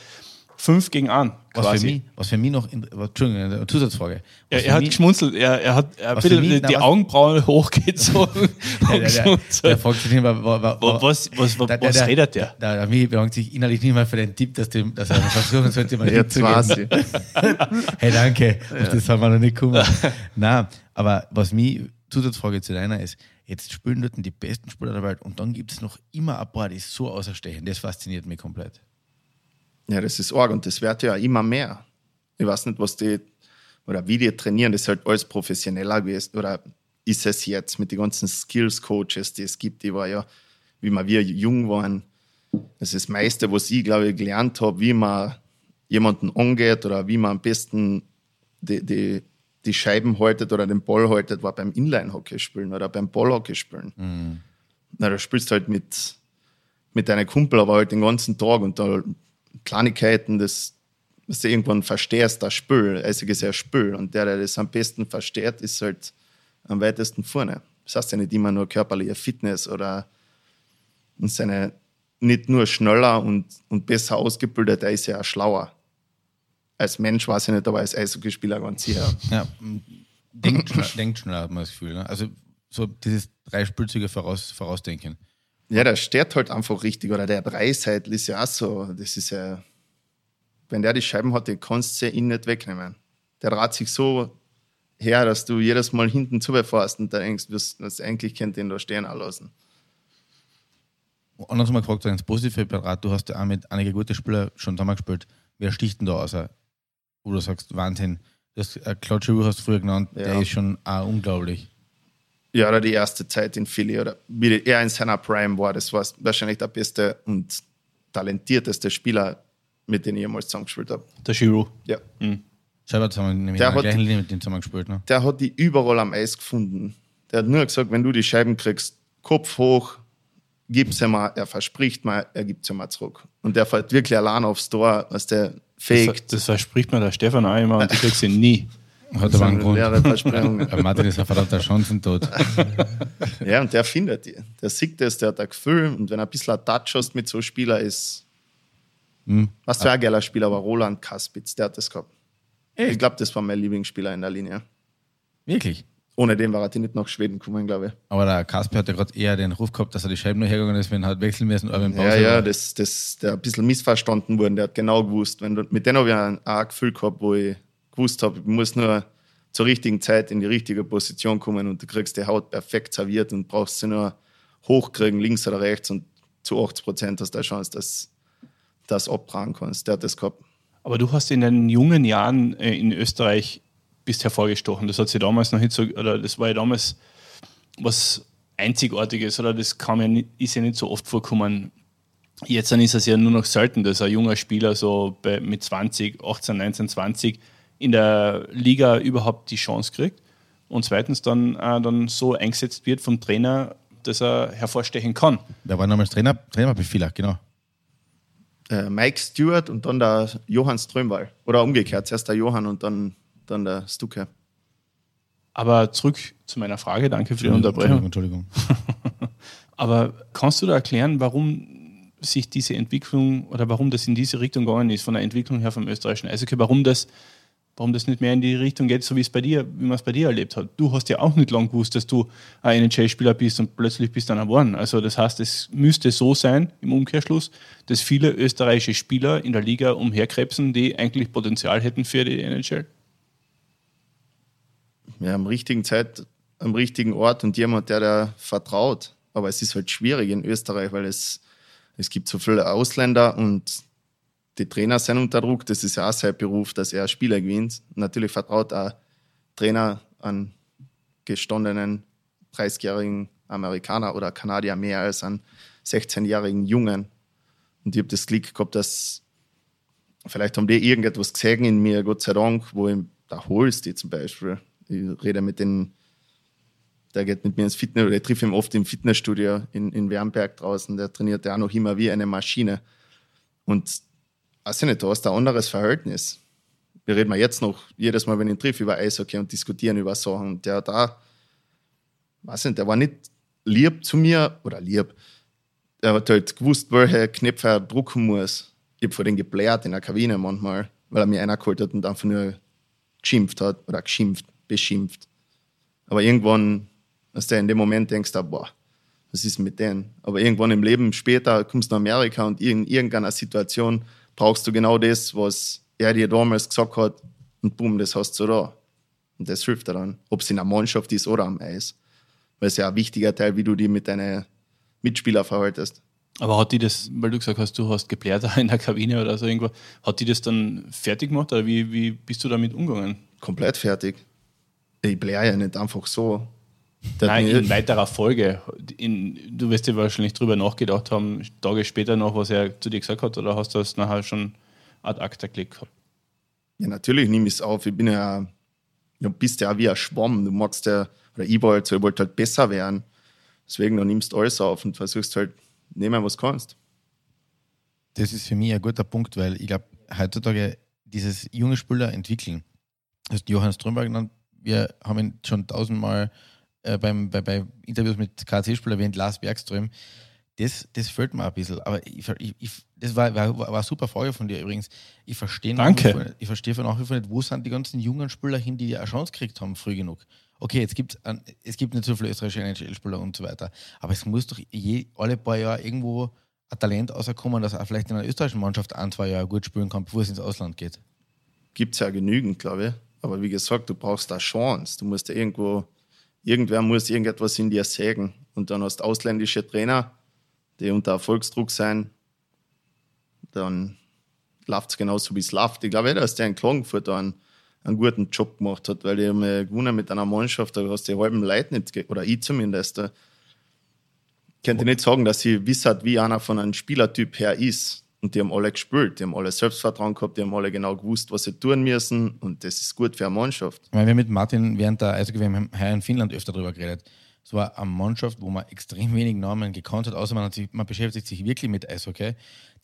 fünf gegen einen Was für, quasi. mich, was für mich noch, in, Entschuldigung, eine Zusatzfrage. Was Er, für hat mich- geschmunzelt, er, er hat er für bisschen mich- die na, was- Augenbrauen (laughs) hochgezogen. (laughs) der, der, der, der fragt sich nicht mehr, wa- wa- Wa- was- was- was- was redet der? Der, der Michi bedankt sich innerlich nicht mehr für den Tipp, dass, dem, dass er versuchen sollte, mal (laughs) Jetzt weiß ich. Hey, danke. Auf das haben wir noch nicht gekommen. Nein, aber was mich, Zusatzfrage zu deiner ist, jetzt spielen dort die besten Spieler der Welt und dann gibt es noch immer ein paar, die so außerstechen. Das fasziniert mich komplett. Ja, das ist arg und das wird ja immer mehr. Ich weiß nicht, was die oder wie die trainieren, das ist halt alles professioneller gewesen oder ist es jetzt mit den ganzen Skills-Coaches, die es gibt, die war ja, wie wir wir jung waren, das ist das meiste, was ich, glaube ich, gelernt habe, wie man jemanden angeht oder wie man am besten die, die, die Scheiben haltet oder den Ball haltet, war beim Inline-Hockey spielen oder beim Ballhockey spielen. Na, da spielst du halt mit, mit deinen Kumpel, aber halt den ganzen Tag und da Kleinigkeiten, das, was du irgendwann verstehst, das Spiel, also ist ja Spiel und der, der das am besten versteht, ist halt am weitesten vorne. Das heißt ja nicht immer nur körperliche Fitness oder seine nicht nur schneller und, und besser ausgebildet, er ist ja auch schlauer. Als Mensch weiß ich nicht, aber als Eishockeyspieler ganz sicher. Ja, denkt, schneller, denkt schneller, hat man das Gefühl. Ne? Also so dieses dreispülzige Voraus, Vorausdenken. Ja, der steht halt einfach richtig. Oder der Dreiseitel ist ja auch so. Das ist ja, wenn der die Scheiben hat, den kannst du ihn nicht wegnehmen. Der dreht sich so her, dass du jedes Mal hinten zubefährst und da denkst, was, eigentlich kennt den da stehen lassen. Anders mal gefragt, ins Positive Berat, du hast ja auch mit einigen guten Spielern schon zusammengespielt. Wer sticht denn da aus? Wo du sagst, Wahnsinn. Das äh, Giroux hast du früher genannt, der Ja. ist schon auch unglaublich. Ja, oder die erste Zeit in Philly oder wie er in seiner Prime war, das war wahrscheinlich der beste und talentierteste Spieler, mit dem ich jemals zusammengespielt habe. Der Giro. Ja. Selber zusammen, nämlich Der hat- gleichen Linie mit dem zusammengespielt. Ne? der hat die überall am Eis gefunden. Der hat nur gesagt, wenn du die Scheiben kriegst, Kopf hoch, gib sie mal, er verspricht mal, er gibt sie mal zurück. Und der fällt wirklich allein aufs Tor, was der Das, fake. das verspricht mir der Stefan auch immer und du kriegst ihn nie. (laughs) Hat aber einen Grund. Der (laughs) Martin ist ein verdammter Chancentod. (laughs) ja, und der findet die. Der sieht das, der hat ein Gefühl. Und wenn er ein bisschen ein Touch hast mit so einem Spieler, ist. Hm. Was für ein geiler Spieler war Roland Kaspitz, der hat das gehabt. Ich glaube, das war mein Lieblingsspieler in der Linie. Wirklich? ohne den war er nicht nach Schweden gekommen, glaube ich. Aber der Kasper hat ja gerade eher den Ruf gehabt, dass er die Scheiben nur hergegangen ist, wenn er halt wechseln müssen Ja, ja, war. das, das, der ein bisschen missverstanden worden, der hat genau gewusst. Wenn du, mit denen habe ich ein, ein Gefühl gehabt, wo ich gewusst habe, ich muss nur zur richtigen Zeit in die richtige Position kommen und du kriegst die Haut perfekt serviert und brauchst sie nur hochkriegen, links oder rechts und zu 80 Prozent hast du eine Chance, dass das abtragen kannst. Der hat das gehabt. Aber du hast in den jungen Jahren äh, in Österreich bist hervorgestochen. Das hat sich damals noch nicht so, oder das war ja damals was Einzigartiges, oder das kam ja nicht, ist ja nicht so oft vorkommen. Jetzt dann ist es ja nur noch selten, dass ein junger Spieler so bei, mit 20, 18, 19, 20 in der Liga überhaupt die Chance kriegt und zweitens dann, äh, dann so eingesetzt wird vom Trainer, dass er hervorstechen kann. Wer war damals Trainer? Trainerbefehler, genau. Äh, Mike Stewart und dann der Johann Strömwall. Oder umgekehrt, zuerst der Johann und dann, dann der Stuke. Aber zurück zu meiner Frage, danke für die Unterbrechung. Entschuldigung. (laughs) Aber kannst du da erklären, warum sich diese Entwicklung oder warum das in diese Richtung gegangen ist, von der Entwicklung her vom österreichischen Eishockey, warum das, warum das nicht mehr in die Richtung geht, so wie es bei dir, wie man es bei dir erlebt hat. Du hast ja auch nicht lange gewusst, dass du ein NHL-Spieler bist und plötzlich bist du dann geworden. Also das heißt, es müsste so sein, im Umkehrschluss, dass viele österreichische Spieler in der Liga umherkrebsen, die eigentlich Potenzial hätten für die NHL. ja, am richtigen Zeit, am richtigen Ort und jemand, der da vertraut. Aber es ist halt schwierig in Österreich, weil es, es gibt so viele Ausländer und die Trainer sind unter Druck. Das ist ja auch sein Beruf, dass er Spieler gewinnt. Natürlich vertraut ein Trainer an gestandenen 30-jährigen Amerikaner oder Kanadier mehr als an 16-jährigen Jungen. Und ich habe das Glück gehabt, dass vielleicht haben die irgendetwas gesehen in mir, Gott sei Dank, wo ich, da holst die zum Beispiel. Ich rede mit den, der geht mit mir ins Fitness, oder ich treffe ihn oft im Fitnessstudio in, in Wernberg draußen, der trainiert ja auch noch immer wie eine Maschine. Und weiß ich nicht, du hast ein anderes Verhältnis. Wir reden jetzt noch jedes Mal, wenn ich ihn treffe, über Eishockey und diskutieren über Sachen. Und der da, weiß nicht, der war nicht lieb zu mir, oder lieb, er hat halt gewusst, welche Knöpfe er drucken muss. Ich habe vor den geblärt in der Kabine manchmal, weil er mir einer geholt hat und einfach nur geschimpft hat oder geschimpft, beschimpft. Aber irgendwann, dass du in dem Moment denkst, du, boah, was ist mit denen? Aber irgendwann im Leben später kommst du nach Amerika und in irgendeiner Situation brauchst du genau das, was er dir damals gesagt hat und boom, das hast du da. Und das hilft dir dann, ob es in der Mannschaft ist oder am Eis. Weil es ja ein wichtiger Teil, wie du dich mit deinen Mitspielern verhaltest. Aber hat die das, weil du gesagt hast, du hast geblärt (laughs) in der Kabine oder so irgendwo, hat die das dann fertig gemacht oder wie, wie bist du damit umgegangen? Komplett fertig. Ich bläre ja nicht einfach so. Der Nein, in weiterer Folge. In, du wirst dir wahrscheinlich drüber nachgedacht haben, Tage später noch, was er zu dir gesagt hat, oder hast du das nachher schon ad acta gelegt gehabt? Ja, natürlich nehme ich es auf. Ich bin ja, du bist ja wie ein Schwamm. Du magst ja, oder ich wollte so, ich wollte halt besser werden. Deswegen, du nimmst alles auf und versuchst halt, nehmen, was du kannst. Das ist für mich ein guter Punkt, weil ich glaube, heutzutage dieses junge Spieler entwickeln. Du hast Johannes Strömberg genannt. Wir haben ihn schon tausendmal äh, beim, bei, bei Interviews mit KC-Spielern erwähnt, Lars Bergström. Das, das fehlt mir ein bisschen. Aber ich, ich, das war, war, war eine super Frage von dir übrigens. Ich verstehe Danke. wie vor- ich verstehe nach wie vor nicht, wo sind die ganzen jungen Spieler hin, die eine Chance gekriegt haben, früh genug. Okay, jetzt gibt's ein, es gibt nicht so viele österreichische NHL-Spieler und so weiter. Aber es muss doch je, alle paar Jahre irgendwo ein Talent rauskommen, dass er vielleicht in einer österreichischen Mannschaft ein, zwei Jahre gut spielen kann, bevor es ins Ausland geht. Gibt es ja genügend, glaube ich. Aber wie gesagt, du brauchst eine Chance. Du musst ja irgendwo, irgendwer muss irgendetwas in dir sägen. Und dann hast du ausländische Trainer, die unter Erfolgsdruck sein. Dann läuft es genauso, wie es läuft. Ich glaube, eh, dass der in Klagenfurt einen, einen guten Job gemacht hat, weil die haben ja gewonnen mit einer Mannschaft, da hast du die halben Leute nicht, oder ich zumindest. Könnte ich nicht sagen, dass sie wissen, wie einer von einem Spielertyp her ist. Und die haben alle gespielt, die haben alle Selbstvertrauen gehabt, die haben alle genau gewusst, was sie tun müssen. Und das ist gut für eine Mannschaft. Ich meine, wir haben mit Martin während der Eishockey-WM heuer in Finnland öfter darüber geredet. Es war eine Mannschaft, wo man extrem wenig Namen gekannt hat, außer man, hat sich, man beschäftigt sich wirklich mit Eishockey.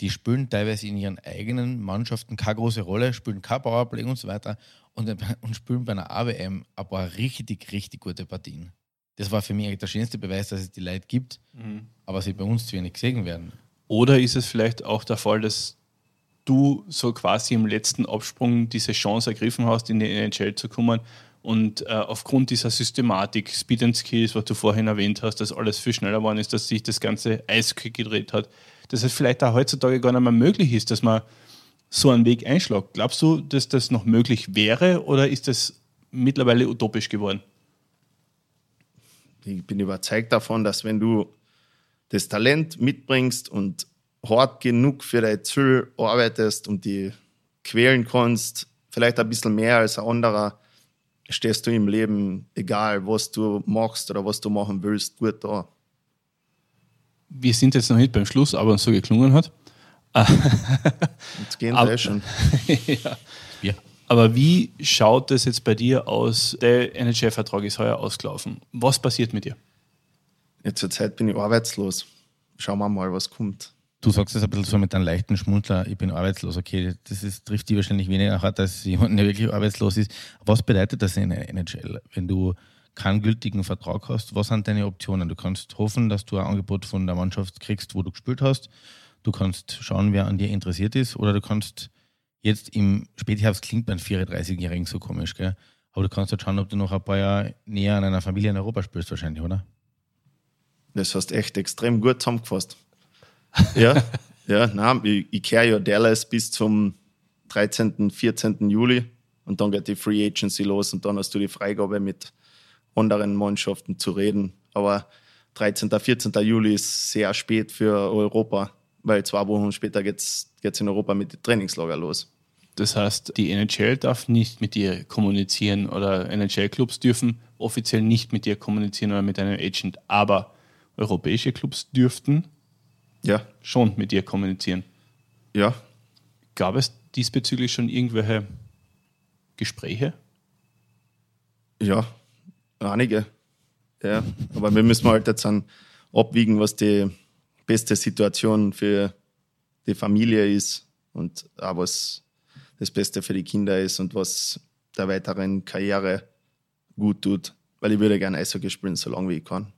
Die spielen teilweise in ihren eigenen Mannschaften keine große Rolle, spielen kein Powerplay und so weiter und, (laughs) und spielen bei einer AWM ein paar richtig, richtig gute Partien. Das war für mich eigentlich der schönste Beweis, dass es die Leute gibt, aber sie bei uns zu wenig gesehen werden. Oder ist es vielleicht auch der Fall, dass du so quasi im letzten Absprung diese Chance ergriffen hast, in die NHL zu kommen Und äh, aufgrund dieser Systematik, Speed and Skills, was du vorhin erwähnt hast, dass alles viel schneller geworden ist, dass sich das ganze Eishockey gedreht hat, dass es vielleicht auch heutzutage gar nicht mehr möglich ist, dass man so einen Weg einschlägt. Glaubst du, dass das noch möglich wäre oder ist das mittlerweile utopisch geworden? Ich bin überzeugt davon, dass wenn du das Talent mitbringst und hart genug für dein Ziel arbeitest und die quälen kannst, vielleicht ein bisschen mehr als ein anderer, stehst du im Leben, egal was du machst oder was du machen willst, gut da. Wir sind jetzt noch nicht beim Schluss, aber es so geklungen hat. (laughs) Jetzt gehen wir eh schon. (laughs) ja. ja. Aber wie schaut das jetzt bei dir aus? Der NHL-Vertrag ist heuer ausgelaufen. Was passiert mit dir? Jetzt zur Zeit bin ich arbeitslos. Schauen wir mal, was kommt. Du sagst das ein bisschen so mit einem leichten Schmunzler, ich bin arbeitslos. Okay, das ist, trifft die wahrscheinlich weniger hart als jemand, der wirklich arbeitslos ist. Was bedeutet das in der NHL, wenn du keinen gültigen Vertrag hast? Was sind deine Optionen? Du kannst hoffen, dass du ein Angebot von der Mannschaft kriegst, wo du gespielt hast. Du kannst schauen, wer an dir interessiert ist. Oder du kannst jetzt im Spätherbst klingt beim 34-Jährigen so komisch, gell? Aber du kannst halt schauen, ob du noch ein paar Jahre näher an einer Familie in Europa spielst, wahrscheinlich, oder? Das hast echt extrem gut zusammengefasst. (laughs) ja, ja, nein, ich, ich kehre ja Dallas bis zum 13., 14. Juli und dann geht die Free Agency los und dann hast du die Freigabe mit anderen Mannschaften zu reden. Aber 13., 14. Juli ist sehr spät für Europa, weil zwei Wochen später geht es in Europa mit den Trainingslager los. Das heißt, die NHL darf nicht mit dir kommunizieren oder NHL-Clubs dürfen offiziell nicht mit dir kommunizieren oder mit einem Agent, aber europäische Clubs dürften ja. schon mit dir kommunizieren. Ja. Gab es diesbezüglich schon irgendwelche Gespräche? Ja, einige. Ja, aber wir müssen halt jetzt dann abwiegen, was die beste Situation für die Familie ist und auch was das Beste für die Kinder ist und was der weiteren Karriere gut tut. Weil ich würde gerne Eishockey spielen, so lange wie ich kann.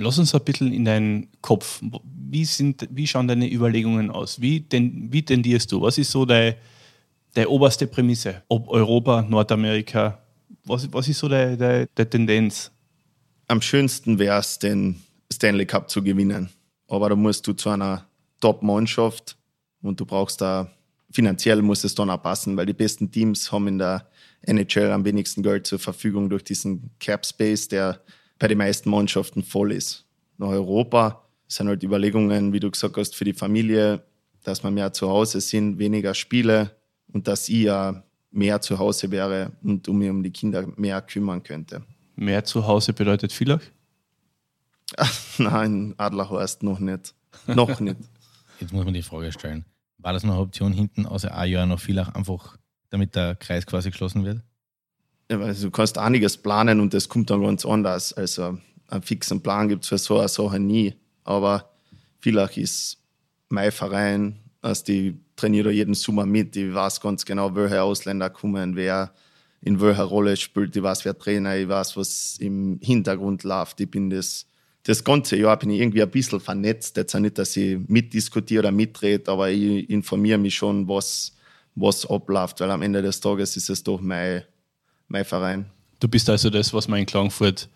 Lass uns ein bisschen in deinen Kopf. Wie, sind, wie schauen deine Überlegungen aus? Wie, denn, wie tendierst du? Was ist so deine, oberste Prämisse? Ob Europa, Nordamerika? Was, was ist so deine Tendenz? Am schönsten wäre es, den Stanley Cup zu gewinnen. Aber da musst du zu einer Top-Mannschaft und du brauchst da, finanziell muss es dann auch passen, weil die besten Teams haben in der NHL am wenigsten Geld zur Verfügung durch diesen Cap Space, der bei den meisten Mannschaften voll ist. Nach Europa sind halt Überlegungen, wie du gesagt hast, für die Familie, dass wir mehr zu Hause sind, weniger Spiele und dass ich ja mehr zu Hause wäre und um mich um die Kinder mehr kümmern könnte. Mehr zu Hause bedeutet Villach? (laughs) Nein, Adlerhorst noch nicht. Noch nicht. (laughs) Jetzt muss man die Frage stellen. War das noch eine Option hinten außer ein Jahr noch Villach einfach, damit der Kreis quasi geschlossen wird? Also du kannst einiges planen und das kommt dann ganz anders. Also einen fixen Plan gibt es für so eine Sache nie. Aber vielleicht ist mein Verein, also die trainiere jeden Sommer mit, ich weiß ganz genau, welche Ausländer kommen, wer in welcher Rolle spielt, ich weiß, wer Trainer, ich weiß, was im Hintergrund läuft. Ich bin das, das ganze Jahr bin ich irgendwie ein bisschen vernetzt. Jetzt auch nicht, dass ich mitdiskutiere oder mitrede, aber ich informiere mich schon, was, was abläuft, weil am Ende des Tages ist es doch mein mein Verein. Du bist also das, was man in Klagenfurt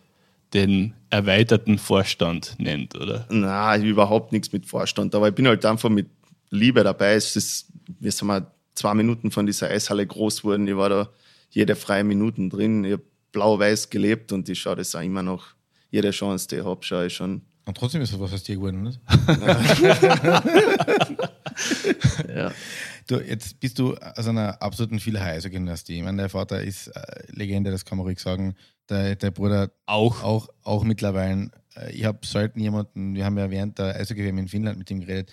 den erweiterten Vorstand nennt, oder? Nein, überhaupt nichts mit Vorstand. Aber ich bin halt einfach mit Liebe dabei. Es ist, wir sind mal zwei Minuten von dieser Eishalle groß geworden. Ich war da jede freie Minute drin. Ich habe blau-weiß gelebt und ich schaue das auch immer noch. Jede Chance, die ich habe, schaue ich schon. Und trotzdem ist es was aus dir geworden, nicht? (laughs) (laughs) ja. Du, jetzt bist du aus einer absoluten Vielhai-Eishockey-Dynastie. Ich meine, der Vater ist äh, Legende, das kann man ruhig sagen. Der, der Bruder auch. Auch, auch mittlerweile. Äh, ich habe selten jemanden, wir haben ja während der eishockey in Finnland mit ihm geredet.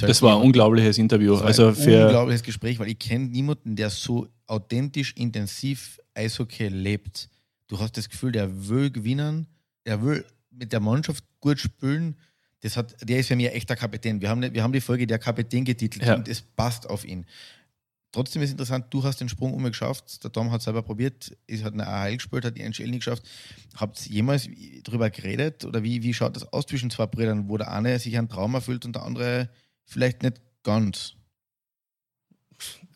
Das war ein unglaubliches Interview. also für ein unglaubliches Gespräch, weil ich kenne niemanden, der so authentisch, intensiv Eishockey lebt. Du hast das Gefühl, der will gewinnen, er will mit der Mannschaft gut spielen das hat, der ist für mich ein echter Kapitän. Wir haben, wir haben die Folge der Kapitän getitelt ja. und es passt auf ihn. Trotzdem ist interessant, du hast den Sprung umgeschafft. Der Tom hat selber probiert, ist hat eine AHL gespielt, hat die NHL nicht geschafft. Habt ihr jemals darüber geredet oder wie, wie schaut das aus zwischen zwei Brüdern, wo der eine sich einen Traum erfüllt und der andere vielleicht nicht ganz?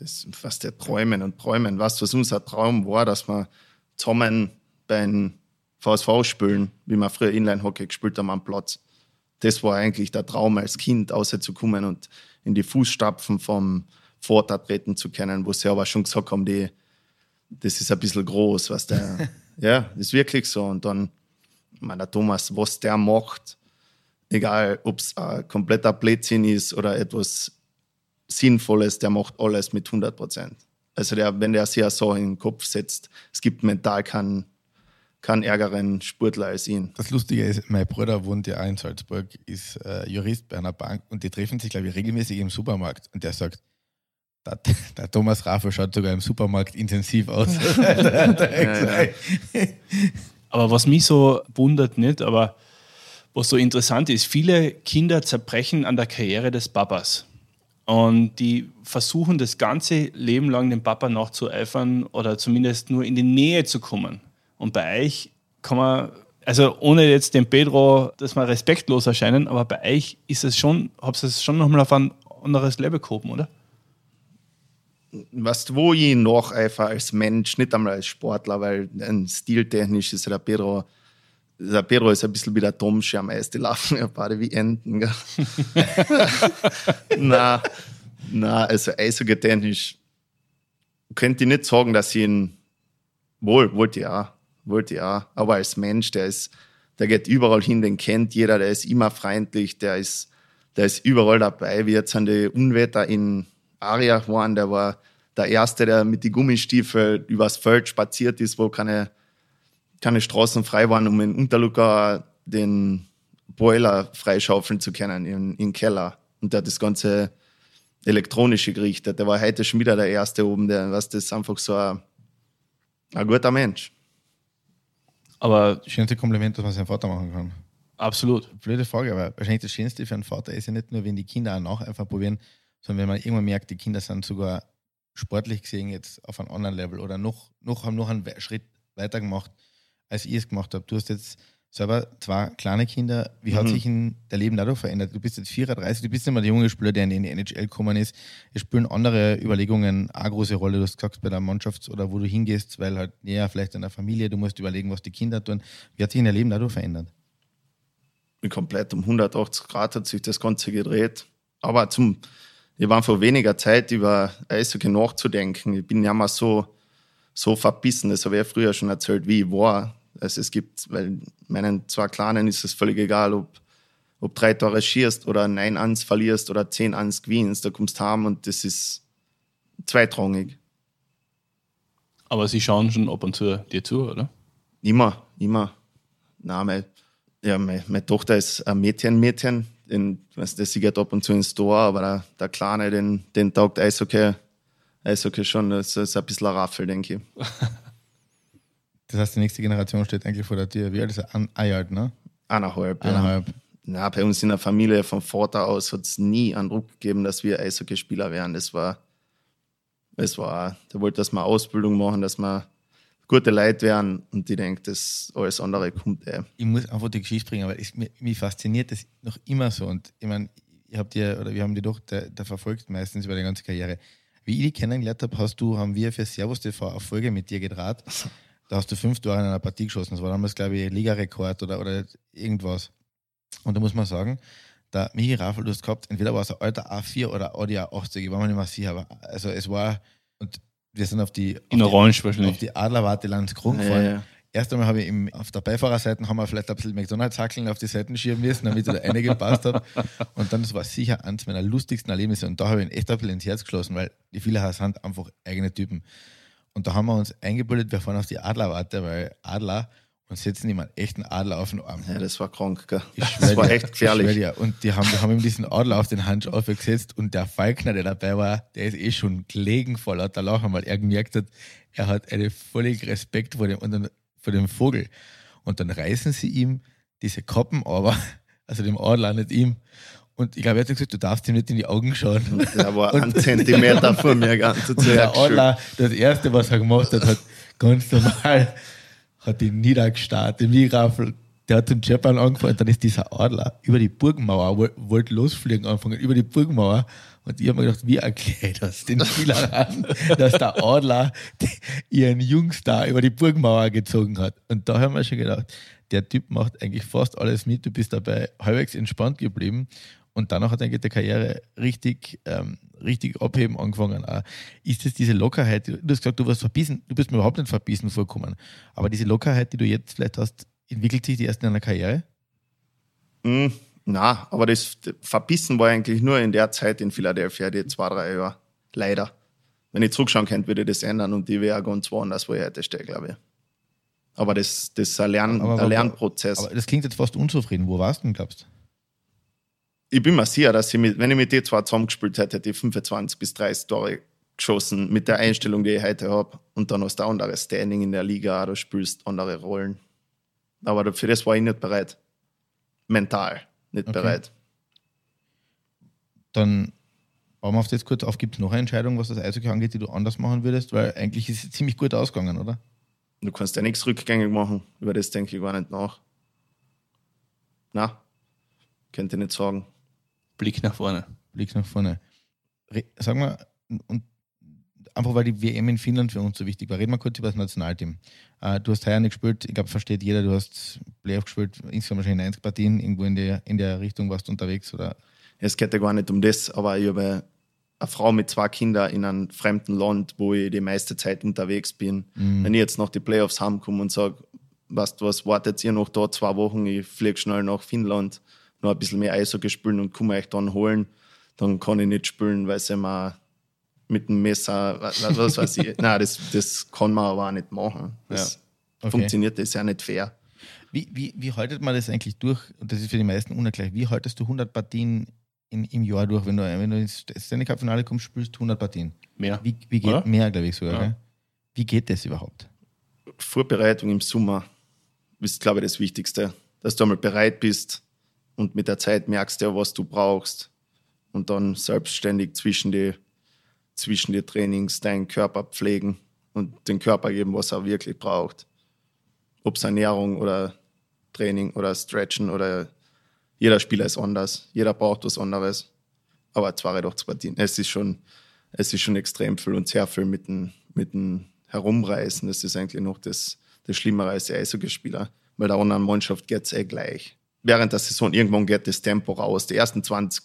Das ist fast der Träumen und Träumen. Was, was unser Traum war, dass wir zusammen bei den VSV-Spielen, wie wir früher Inline-Hockey gespielt haben am Platz. Das war eigentlich der Traum als Kind, rauszukommen und in die Fußstapfen vom Vater treten zu können, wo sie aber schon gesagt haben, die, das ist ein bisschen groß, was (laughs) der, ja, ist wirklich so. Und dann, ich meine, der Thomas, was der macht, egal ob es ein kompletter Blödsinn ist oder etwas Sinnvolles, der macht alles mit 100 Prozent. Also der, wenn der sich so in den Kopf setzt, es gibt mental keinen, keinen ärgeren Sportler als ihn. Das Lustige ist, mein Bruder wohnt ja auch in Salzburg, ist äh, Jurist bei einer Bank und die treffen sich, glaube ich, regelmäßig im Supermarkt und der sagt, der, (laughs) der Thomas Raffel schaut sogar im Supermarkt intensiv aus. ja, (laughs) (laughs) ja. aber was mich so wundert nicht, aber was so interessant ist, viele Kinder zerbrechen an der Karriere des Papas. Und die versuchen das ganze Leben lang dem Papa nachzueifern oder zumindest nur in die Nähe zu kommen. Und bei euch kann man, also ohne jetzt dem Pedro, dass wir respektlos erscheinen, aber bei euch ist es schon, habt ihr es schon nochmal auf ein anderes Level gehoben, oder? Was wo ich noch einfach als Mensch, nicht einmal als Sportler, weil ein stiltechnisch ist der Pedro der Pedro ist ein bisschen wie der Domschirm, die laufen ja beide wie Enten. (laughs) na, na, also Eishockey-technisch könnte ich nicht sagen, dass ich ihn wohl, wollte ja, wollte ja, aber als Mensch, der ist, der geht überall hin, den kennt jeder, der ist immer freundlich, der ist, der ist überall dabei. Wie jetzt an die Unwetter in Aria waren, der war der Erste, der mit den Gummistiefeln übers Feld spaziert ist, wo keine keine Straßen frei waren, um in Unterlucker den Boiler freischaufeln zu können in, in Keller. Und der hat das ganze elektronische gerichtet. Der war heute schon wieder der Erste oben, der, was das einfach so ein, ein guter Mensch. Aber schönste Kompliment, dass man seinen Vater machen kann. Absolut. Blöde Frage, aber wahrscheinlich das Schönste für einen Vater ist ja nicht nur, wenn die Kinder auch nach einfach probieren, sondern wenn man irgendwann merkt, die Kinder sind sogar sportlich gesehen jetzt auf einem anderen Level oder noch, noch haben noch einen Schritt weiter gemacht als ich es gemacht habe. Du hast jetzt selber zwei kleine Kinder. Wie hat mhm. sich in der Leben dadurch verändert? Du bist jetzt 34, du bist nicht mehr der junge Spieler, der in die NHL gekommen ist. Es spielen andere Überlegungen eine große Rolle. Du hast gesagt, bei der Mannschaft oder wo du hingehst, weil halt näher vielleicht in der Familie, du musst überlegen, was die Kinder tun. Wie hat sich in der Leben dadurch verändert? Komplett um 180 Grad hat sich das Ganze gedreht. Aber zum, ich war vor weniger Zeit über Eishockey nachzudenken. Ich bin ja mal so, so verbissen, das habe ich ja früher schon erzählt, wie ich war also es gibt, weil meinen zwei Kleinen ist es völlig egal, ob, ob drei Tore schierst oder neun ans verlierst oder zehn ans gewinnst, da kommst du heim und das ist zweitrangig. Aber sie schauen schon ab und zu dir zu, oder? Immer, immer. Nein, mein, ja, meine, meine Tochter ist ein Mädchen, Mädchen. Den, weißt, sie geht ab und zu ins Store, aber der, der Kleine, den, den taugt Eishockey, Eishockey schon. Das ist ein bisschen ein Raffel, denke ich. (laughs) Das heißt, die nächste Generation steht eigentlich vor der Tür. Wie alt ist er? Ein Jahr ne? Eineinhalb. Eineinhalb. Ja. Na, bei uns in der Familie vom Vater aus hat es nie einen Druck gegeben, dass wir Eishockeyspieler wären. Das war, das war, der wollte, dass wir Ausbildung machen, dass wir gute Leute werden und ich denke, das alles andere kommt eh. Ich muss einfach die Geschichte bringen, weil ich, mich, mich, fasziniert das noch immer so. Und ich meine, ich habe dir, oder wir haben die doch da, da verfolgt meistens über die ganze Karriere. Wie ich die kennengelernt habe, hast du, haben wir für Servus TV eine Folge mit dir gedraht. Da hast du fünf Tore in einer Partie geschossen. Das war damals, glaube ich, Ligarekord oder, oder irgendwas. Und da muss man sagen, der Michi Raffel, du hast gehabt, entweder war es ein alter A4 oder Audi A80, ich war mir nicht mehr sicher, aber also es war, und wir sind auf die, in auf Orange die, wahrscheinlich. auf die Adlerwarte Landskron gefahren. Ja, ja. Erst einmal habe ich im, auf der Beifahrerseite haben wir vielleicht ein bisschen McDonalds-Hackeln auf die Seiten schieben müssen, damit ich da reingepasst habe. Und dann, das war sicher eines meiner lustigsten Erlebnisse. Und da habe ich ihn echt ein bisschen ins Herz geschlossen, weil die viele sind einfach eigene Typen. Und da haben wir uns eingebildet, wir fahren auf die Adlerwarte, weil Adler und setzen ihm einen echten Adler auf den Arm. Ja, das war krank, gell? Das war echt gefährlich. Ja. Und die haben, die haben ihm diesen Adler auf den Handschuh aufgesetzt und der Falkner, der dabei war, der ist eh schon gelegen vor lauter Lachen, weil er gemerkt hat, er hat einen völlig Respekt vor dem, vor dem Vogel. Und dann reißen sie ihm diese Koppen aber, (laughs) also dem Adler, nicht ihm. Und ich glaube, er hat gesagt, du darfst ihm nicht in die Augen schauen. Der war ein Zentimeter (laughs) von mir ganze Zeit. Der Adler, das Erste, was er gemacht hat, hat ganz normal hat ihn niedergestarrt, den Migraffel. Der hat den Japan angefangen, dann ist dieser Adler über die Burgmauer, wollte losfliegen anfangen, über die Burgmauer. Und ich habe mir gedacht, wie erkläre ich das den Spielern, dass der Adler ihren Jungs da über die Burgmauer gezogen hat. Und da haben wir schon gedacht, der Typ macht eigentlich fast alles mit, du bist dabei halbwegs entspannt geblieben. Und danach hat eigentlich die Karriere richtig, ähm, richtig abheben angefangen. Auch. Ist das diese Lockerheit, du hast gesagt, du warst verbissen, du bist mir überhaupt nicht verbissen vorgekommen, aber diese Lockerheit, die du jetzt vielleicht hast, entwickelt sich die erst in deiner Karriere? Mm, na, aber das Verbissen war eigentlich nur in der Zeit in Philadelphia, die zwei, drei Jahre. Leider. Wenn ich zurückschauen könnte, würde ich das ändern und die wäre ganz woanders, wo ich heute stehe, glaube ich. Aber das, das ist ein, Lern, Aber- ein Lernprozess. Aber das klingt jetzt fast unzufrieden. Wo warst du denn, glaubst du? Ich bin mir sicher, dass ich mit, wenn ich mit den zwei zusammengespielt hätte, hätte ich 25 bis 30 Tore geschossen mit der Einstellung, die ich heute habe. Und dann hast du ein anderes Standing in der Liga, du spielst andere Rollen. Aber für das war ich nicht bereit. Mental nicht Okay. bereit. Dann bauen wir auf das kurz auf. Gibt es noch eine Entscheidung, was das Eishockey angeht, die du anders machen würdest? Weil eigentlich ist es ziemlich gut ausgegangen, oder? Du kannst ja nichts rückgängig machen. Über das denke ich gar nicht nach. Na, könnte ich nicht sagen. Blick nach vorne. Blick nach vorne. Re sagen wir, und einfach weil die WM in Finnland für uns so wichtig war, reden wir kurz über das Nationalteam. Äh, du hast heuer nicht gespielt, ich glaube, versteht jeder, du hast Playoff gespielt, insgesamt wahrscheinlich 90 Partien, irgendwo in der, in der Richtung warst du unterwegs, oder? Es geht ja gar nicht um das, aber ich habe eine Frau mit zwei Kindern in einem fremden Land, wo ich die meiste Zeit unterwegs bin. Wenn ich jetzt noch die Playoffs heimkomme und sage, weißt du was, wartet ihr noch da zwei Wochen, ich fliege schnell nach Finnland, noch ein bisschen mehr Eishockey spielen und komme euch dann holen, dann kann ich nicht spielen, weil sie mir mit dem Messer, was, was weiß ich, nein, das, das kann man aber auch nicht machen. Das Okay. funktioniert, das ist ja nicht fair. Wie, wie, wie haltet man das eigentlich durch? Und das ist für die meisten unerklärlich. Wie haltest du 100 Partien in, im Jahr durch, wenn du, wenn du ins Stanley Cup Finale kommst, spielst 100 Partien? Mehr. Wie, wie geht Oder? mehr, glaube ich sogar. Ja. Wie geht das überhaupt? Vorbereitung im Sommer ist, glaube ich, das Wichtigste. Dass du einmal bereit bist und mit der Zeit merkst ja, was du brauchst. Und dann selbstständig zwischen die, zwischen die Trainings deinen Körper pflegen und den Körper geben, was er wirklich braucht. Ob es Ernährung oder Training oder Stretchen oder jeder Spieler ist anders. Jeder braucht was anderes. Aber 82 Partien, es ist schon, es ist schon extrem viel und sehr viel mit dem, mit dem Herumreißen. Das ist eigentlich noch das, das Schlimmere als die Eishockeyspieler, weil der anderen Mannschaft geht es eh gleich. Während der Saison irgendwann geht das Tempo raus. Die ersten 20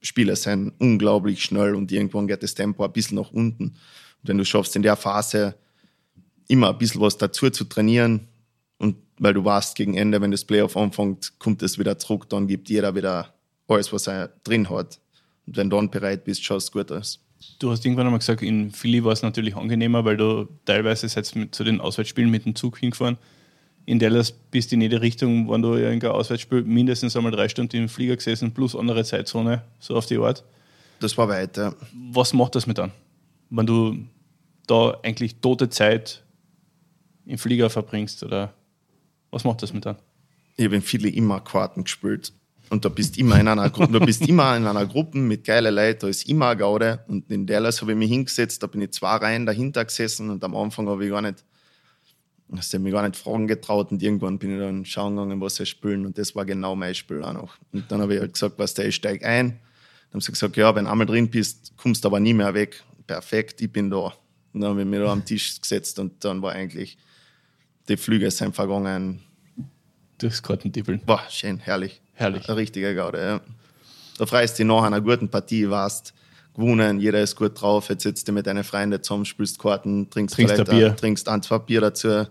Spiele sind unglaublich schnell und irgendwann geht das Tempo ein bisschen nach unten. Und wenn du schaffst, in der Phase immer ein bisschen was dazu zu trainieren und weil du weißt, gegen Ende, wenn das Playoff anfängt, kommt es wieder zurück, dann gibt jeder wieder alles, was er drin hat. Und wenn du dann bereit bist, schaust du gut aus. Du hast irgendwann einmal gesagt, in Philly war es natürlich angenehmer, weil du teilweise seid zu den Auswärtsspielen mit dem Zug hingefahren. In Dallas bist du in jede Richtung, wenn du irgendein Auswärtsspiel mindestens einmal drei Stunden im Flieger gesessen, plus andere Zeitzone, so auf die Art. Das war weit, ja. Was macht das mit an? Wenn du da eigentlich tote Zeit im Flieger verbringst oder was macht das mit an? ich habe in viele immer Karten gespielt. Und da bist immer in einer Gruppe, du bist immer in einer Gruppe mit geilen Leuten, da ist immer Gaude. Und in Dallas habe ich mich hingesetzt, da bin ich zwei Reihen dahinter gesessen und am Anfang habe ich gar nicht, hast du mich gar nicht fragen getraut und irgendwann bin ich dann schauen gegangen, was sie spielen und das war genau mein Spiel auch noch. Und dann habe ich halt gesagt, was der, ich steig ein. Dann haben sie gesagt, ja, wenn du einmal drin bist, kommst du aber nie mehr weg. Perfekt, ich bin da. Und dann habe ich mich da am Tisch gesetzt und dann war eigentlich, die Flüge sind vergangen, Durchs Kartentippeln. Boah, schön, herrlich. Herrlich. Ein richtiger Gaude, ja. Da freust du dich nach einer guten Partie, warst gewonnen, jeder ist gut drauf, jetzt sitzt du mit deinen Freunden zusammen, spielst Karten, trinkst, Trinkst ein Bier. trinkst ein, zwei Bier dazu.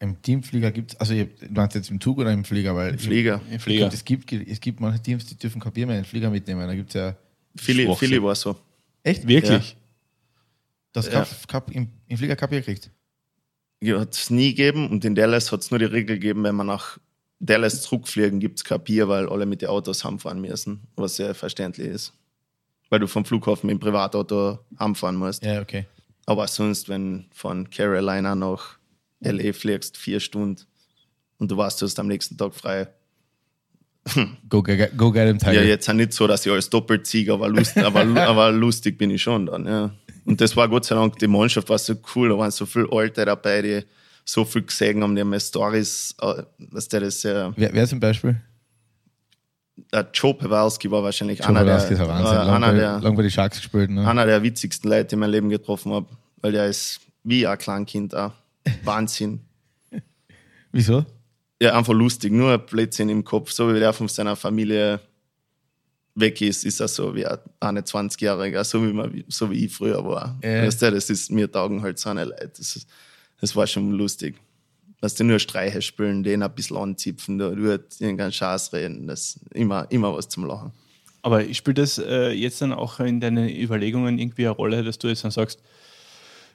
Im Teamflieger gibt es, also ihr- du meinst jetzt im Zug oder im Flieger? Weil Flieger. Im Flieger. Es gibt, es gibt manche Teams, die dürfen kein Bier mehr in den Flieger mitnehmen. Da gibt es ja. Philly. Philly war so. Echt? Wirklich? Das Ja. Cup, Cup im, im Flieger Cup gekriegt. Hat es nie gegeben und in Dallas hat es nur die Regel gegeben, wenn man nach Dallas zurückfliegen, gibt es kein Bier, weil alle mit den Autos heimfahren müssen, was sehr verständlich ist. Weil du vom Flughafen mit dem Privatauto heimfahren musst. Ja, okay. Aber sonst, wenn von Carolina nach LA fliegst, vier Stunden und du weißt, du hast am nächsten Tag frei. (laughs) Go, go, go get him, Tiger. Ja, jetzt auch nicht so, dass ich alles doppelt ziehe, aber, lust, aber, (laughs) aber lustig bin ich schon dann. Ja. Und das war Gott sei Dank, die Mannschaft war so cool, da waren so viele Alte dabei, die so viel gesehen haben, die haben Stories, äh, dass der das ja, Wer, wer zum Beispiel? Der Joe Pavelski war wahrscheinlich Joe einer, der, ist ein Wahnsinn. äh, Lang, einer, bei, der, lang bei die Sharks gespielt. Ne? einer der witzigsten Leute, die ich in meinem Leben getroffen habe. Weil der ist wie ein Kleinkind auch. (laughs) Wahnsinn. Wieso? Ja, einfach lustig, nur ein Blödsinn im Kopf. So wie der von seiner Familie weg ist, ist er so wie ein 21-Jähriger, so wie, man, so wie ich früher war. Ja. Weißt du, das ist mir taugen halt so eine Leute. Das, ist, das war schon lustig. Dass die nur Streiche spielen, den ein bisschen anzipfen, da wird irgendeinen Schatz reden. Das ist immer, immer was zum Lachen. Aber spielt das äh, jetzt dann auch in deinen Überlegungen irgendwie eine Rolle, dass du jetzt dann sagst,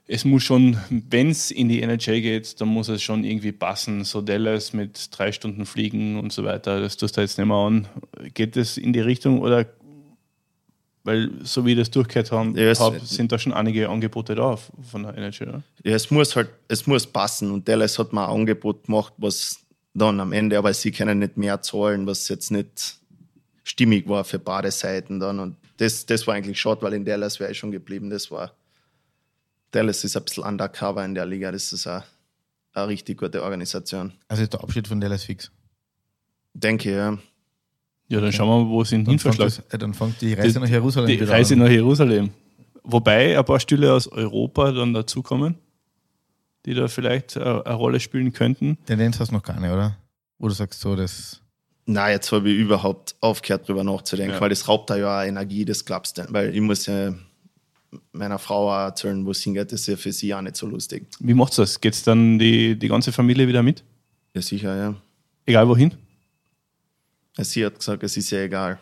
es muss schon, wenn es in die NHL geht, dann muss es schon irgendwie passen. So Dallas mit drei Stunden Fliegen und so weiter, das tust du jetzt nicht mehr an. Geht das in die Richtung oder weil so wie ich das durchgehört haben, Ja, hab, sind da schon einige Angebote da von der NHL. Oder? Ja, es muss halt, es muss passen. Und Dallas hat mir ein Angebot gemacht, was dann am Ende, aber sie können nicht mehr zahlen, was jetzt nicht stimmig war für beide Seiten dann. Und das, das war eigentlich schade, weil in Dallas wäre ich schon geblieben. Das war, Dallas ist ein bisschen undercover in der Liga. Das ist eine, eine richtig gute Organisation. Also ist der Abschied von Dallas fix. Denke, ja. Ja, dann schauen wir mal, wo es ihn Dann fängt, hinverschlägt. äh, dann fängt die Reise Die- nach Jerusalem Die Reise an. nach Jerusalem. Wobei ein paar Stühle aus Europa dann dazukommen, die da vielleicht äh, eine Rolle spielen könnten. Tendenz hast du noch keine, oder? Wo du sagst, so, das. Na, jetzt habe ich überhaupt aufgehört, drüber nachzudenken, Ja. weil das raubt da ja auch Energie, das glaubst du. nicht. Weil ich muss ja meiner Frau auch erzählen, wo es hingeht, das ist ja für sie auch nicht so lustig. Wie macht's das? Geht's dann die, die ganze Familie wieder mit? Ja, sicher, ja. Egal wohin? Sie hat gesagt, es ist ja egal.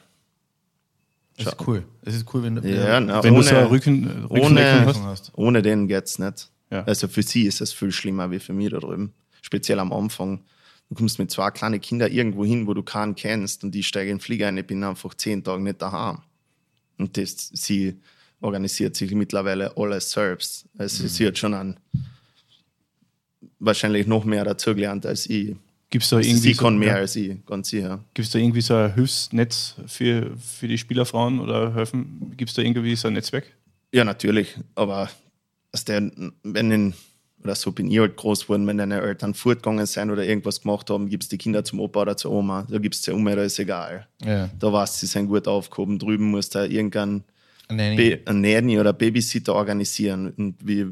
Das ist cool. Das ist cool, wenn du Ja, na, Wenn ohne, du so eine Rücken, ohne- hast. ohne den geht's nicht. Ja. Also für sie ist es viel schlimmer wie für mich da drüben. Speziell am Anfang. Du kommst mit zwei kleinen Kindern irgendwo hin, wo du keinen kennst und die steigen in den Flieger ein, ich bin einfach zehn Tage nicht daheim. Und das, sie organisiert sich mittlerweile alles selbst. Also sie hat schon an wahrscheinlich noch mehr dazugelernt als ich. Gibt's da Also irgendwie sie so, kann mehr ja, als ich, ganz sicher. gibt's da irgendwie so ein Hilfsnetz für, für die Spielerfrauen oder helfen? Gibt es da irgendwie so ein Netzwerk? Ja, natürlich. Aber dass der, wenn in, oder so bin ich halt groß geworden, wenn deine Eltern fortgegangen sind oder irgendwas gemacht haben, gibst die Kinder zum Opa oder zur Oma. Da gibst du ja Oma, da ist egal. Ja. Da weißt du, sie sind gut aufgehoben. Drüben musst du Be einen Nanny oder Babysitter organisieren. Und wie,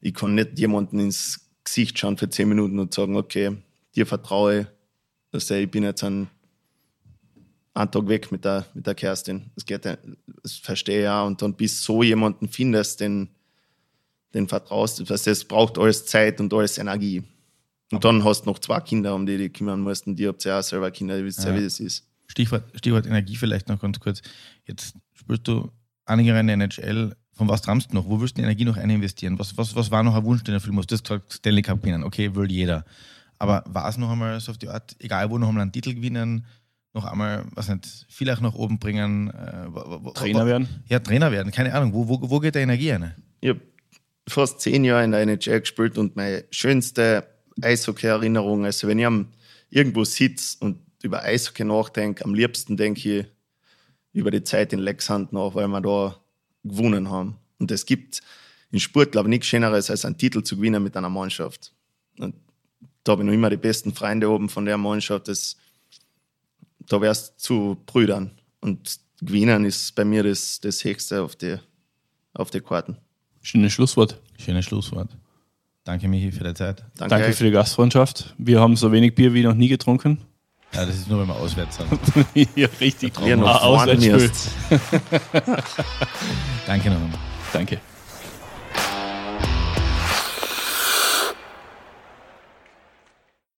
ich kann nicht jemanden ins Gesicht schauen für zehn Minuten und sagen, okay, dir vertraue dass ich bin jetzt einen, einen Tag weg mit der, mit der Kerstin. Das geht das verstehe ich ja. Und dann bis so jemanden findest, den, den vertraust, das, das braucht alles Zeit und alles Energie. Und dann hast du noch zwei Kinder, um die du dich kümmern musst. Und die habt ja auch selber Kinder, ihr wisst ja, Ja. wie das ist. Stichwort, Stichwort Energie vielleicht noch ganz kurz. Jetzt spielst du einige Jahre in der NHL. Von was träumst du noch? Wo willst du die Energie noch eininvestieren? Was, was, was war noch ein Wunsch, den du erfüllen musst? Du hast gesagt, Stanley Cup gewinnen. Okay, will jeder. Aber war es noch einmal so auf die Art, egal wo, noch einmal einen Titel gewinnen, noch einmal, was nicht, vielleicht nach oben bringen? Äh, Trainer werden? Ja, Trainer werden. Keine Ahnung. Wo, wo, wo geht die Energie rein? Ich habe fast zehn Jahre in der NHL gespielt und meine schönste Eishockey-Erinnerung, also wenn ich am, irgendwo sitze und über Eishockey nachdenke, am liebsten denke ich über die Zeit in Lexhand nach, weil wir da gewonnen haben. Und es gibt in Sport, glaube ich, nichts Schöneres, als einen Titel zu gewinnen mit einer Mannschaft. Und da habe ich noch immer die besten Freunde oben von der Mannschaft. Das, da wärst zu Brüdern. Und gewinnen ist bei mir das, das Höchste auf die, auf die Karten. Schönes Schlusswort. Schönes Schlusswort. Danke, Michi, für die Zeit. Danke, Danke für die Gastfreundschaft. Wir haben so wenig Bier wie noch nie getrunken. Ja, das ist nur, wenn wir auswärts sind. (laughs) ja, richtig. Noch Ah, fahren Auswärtsspiel. müsst. (laughs) Danke noch einmal. Danke.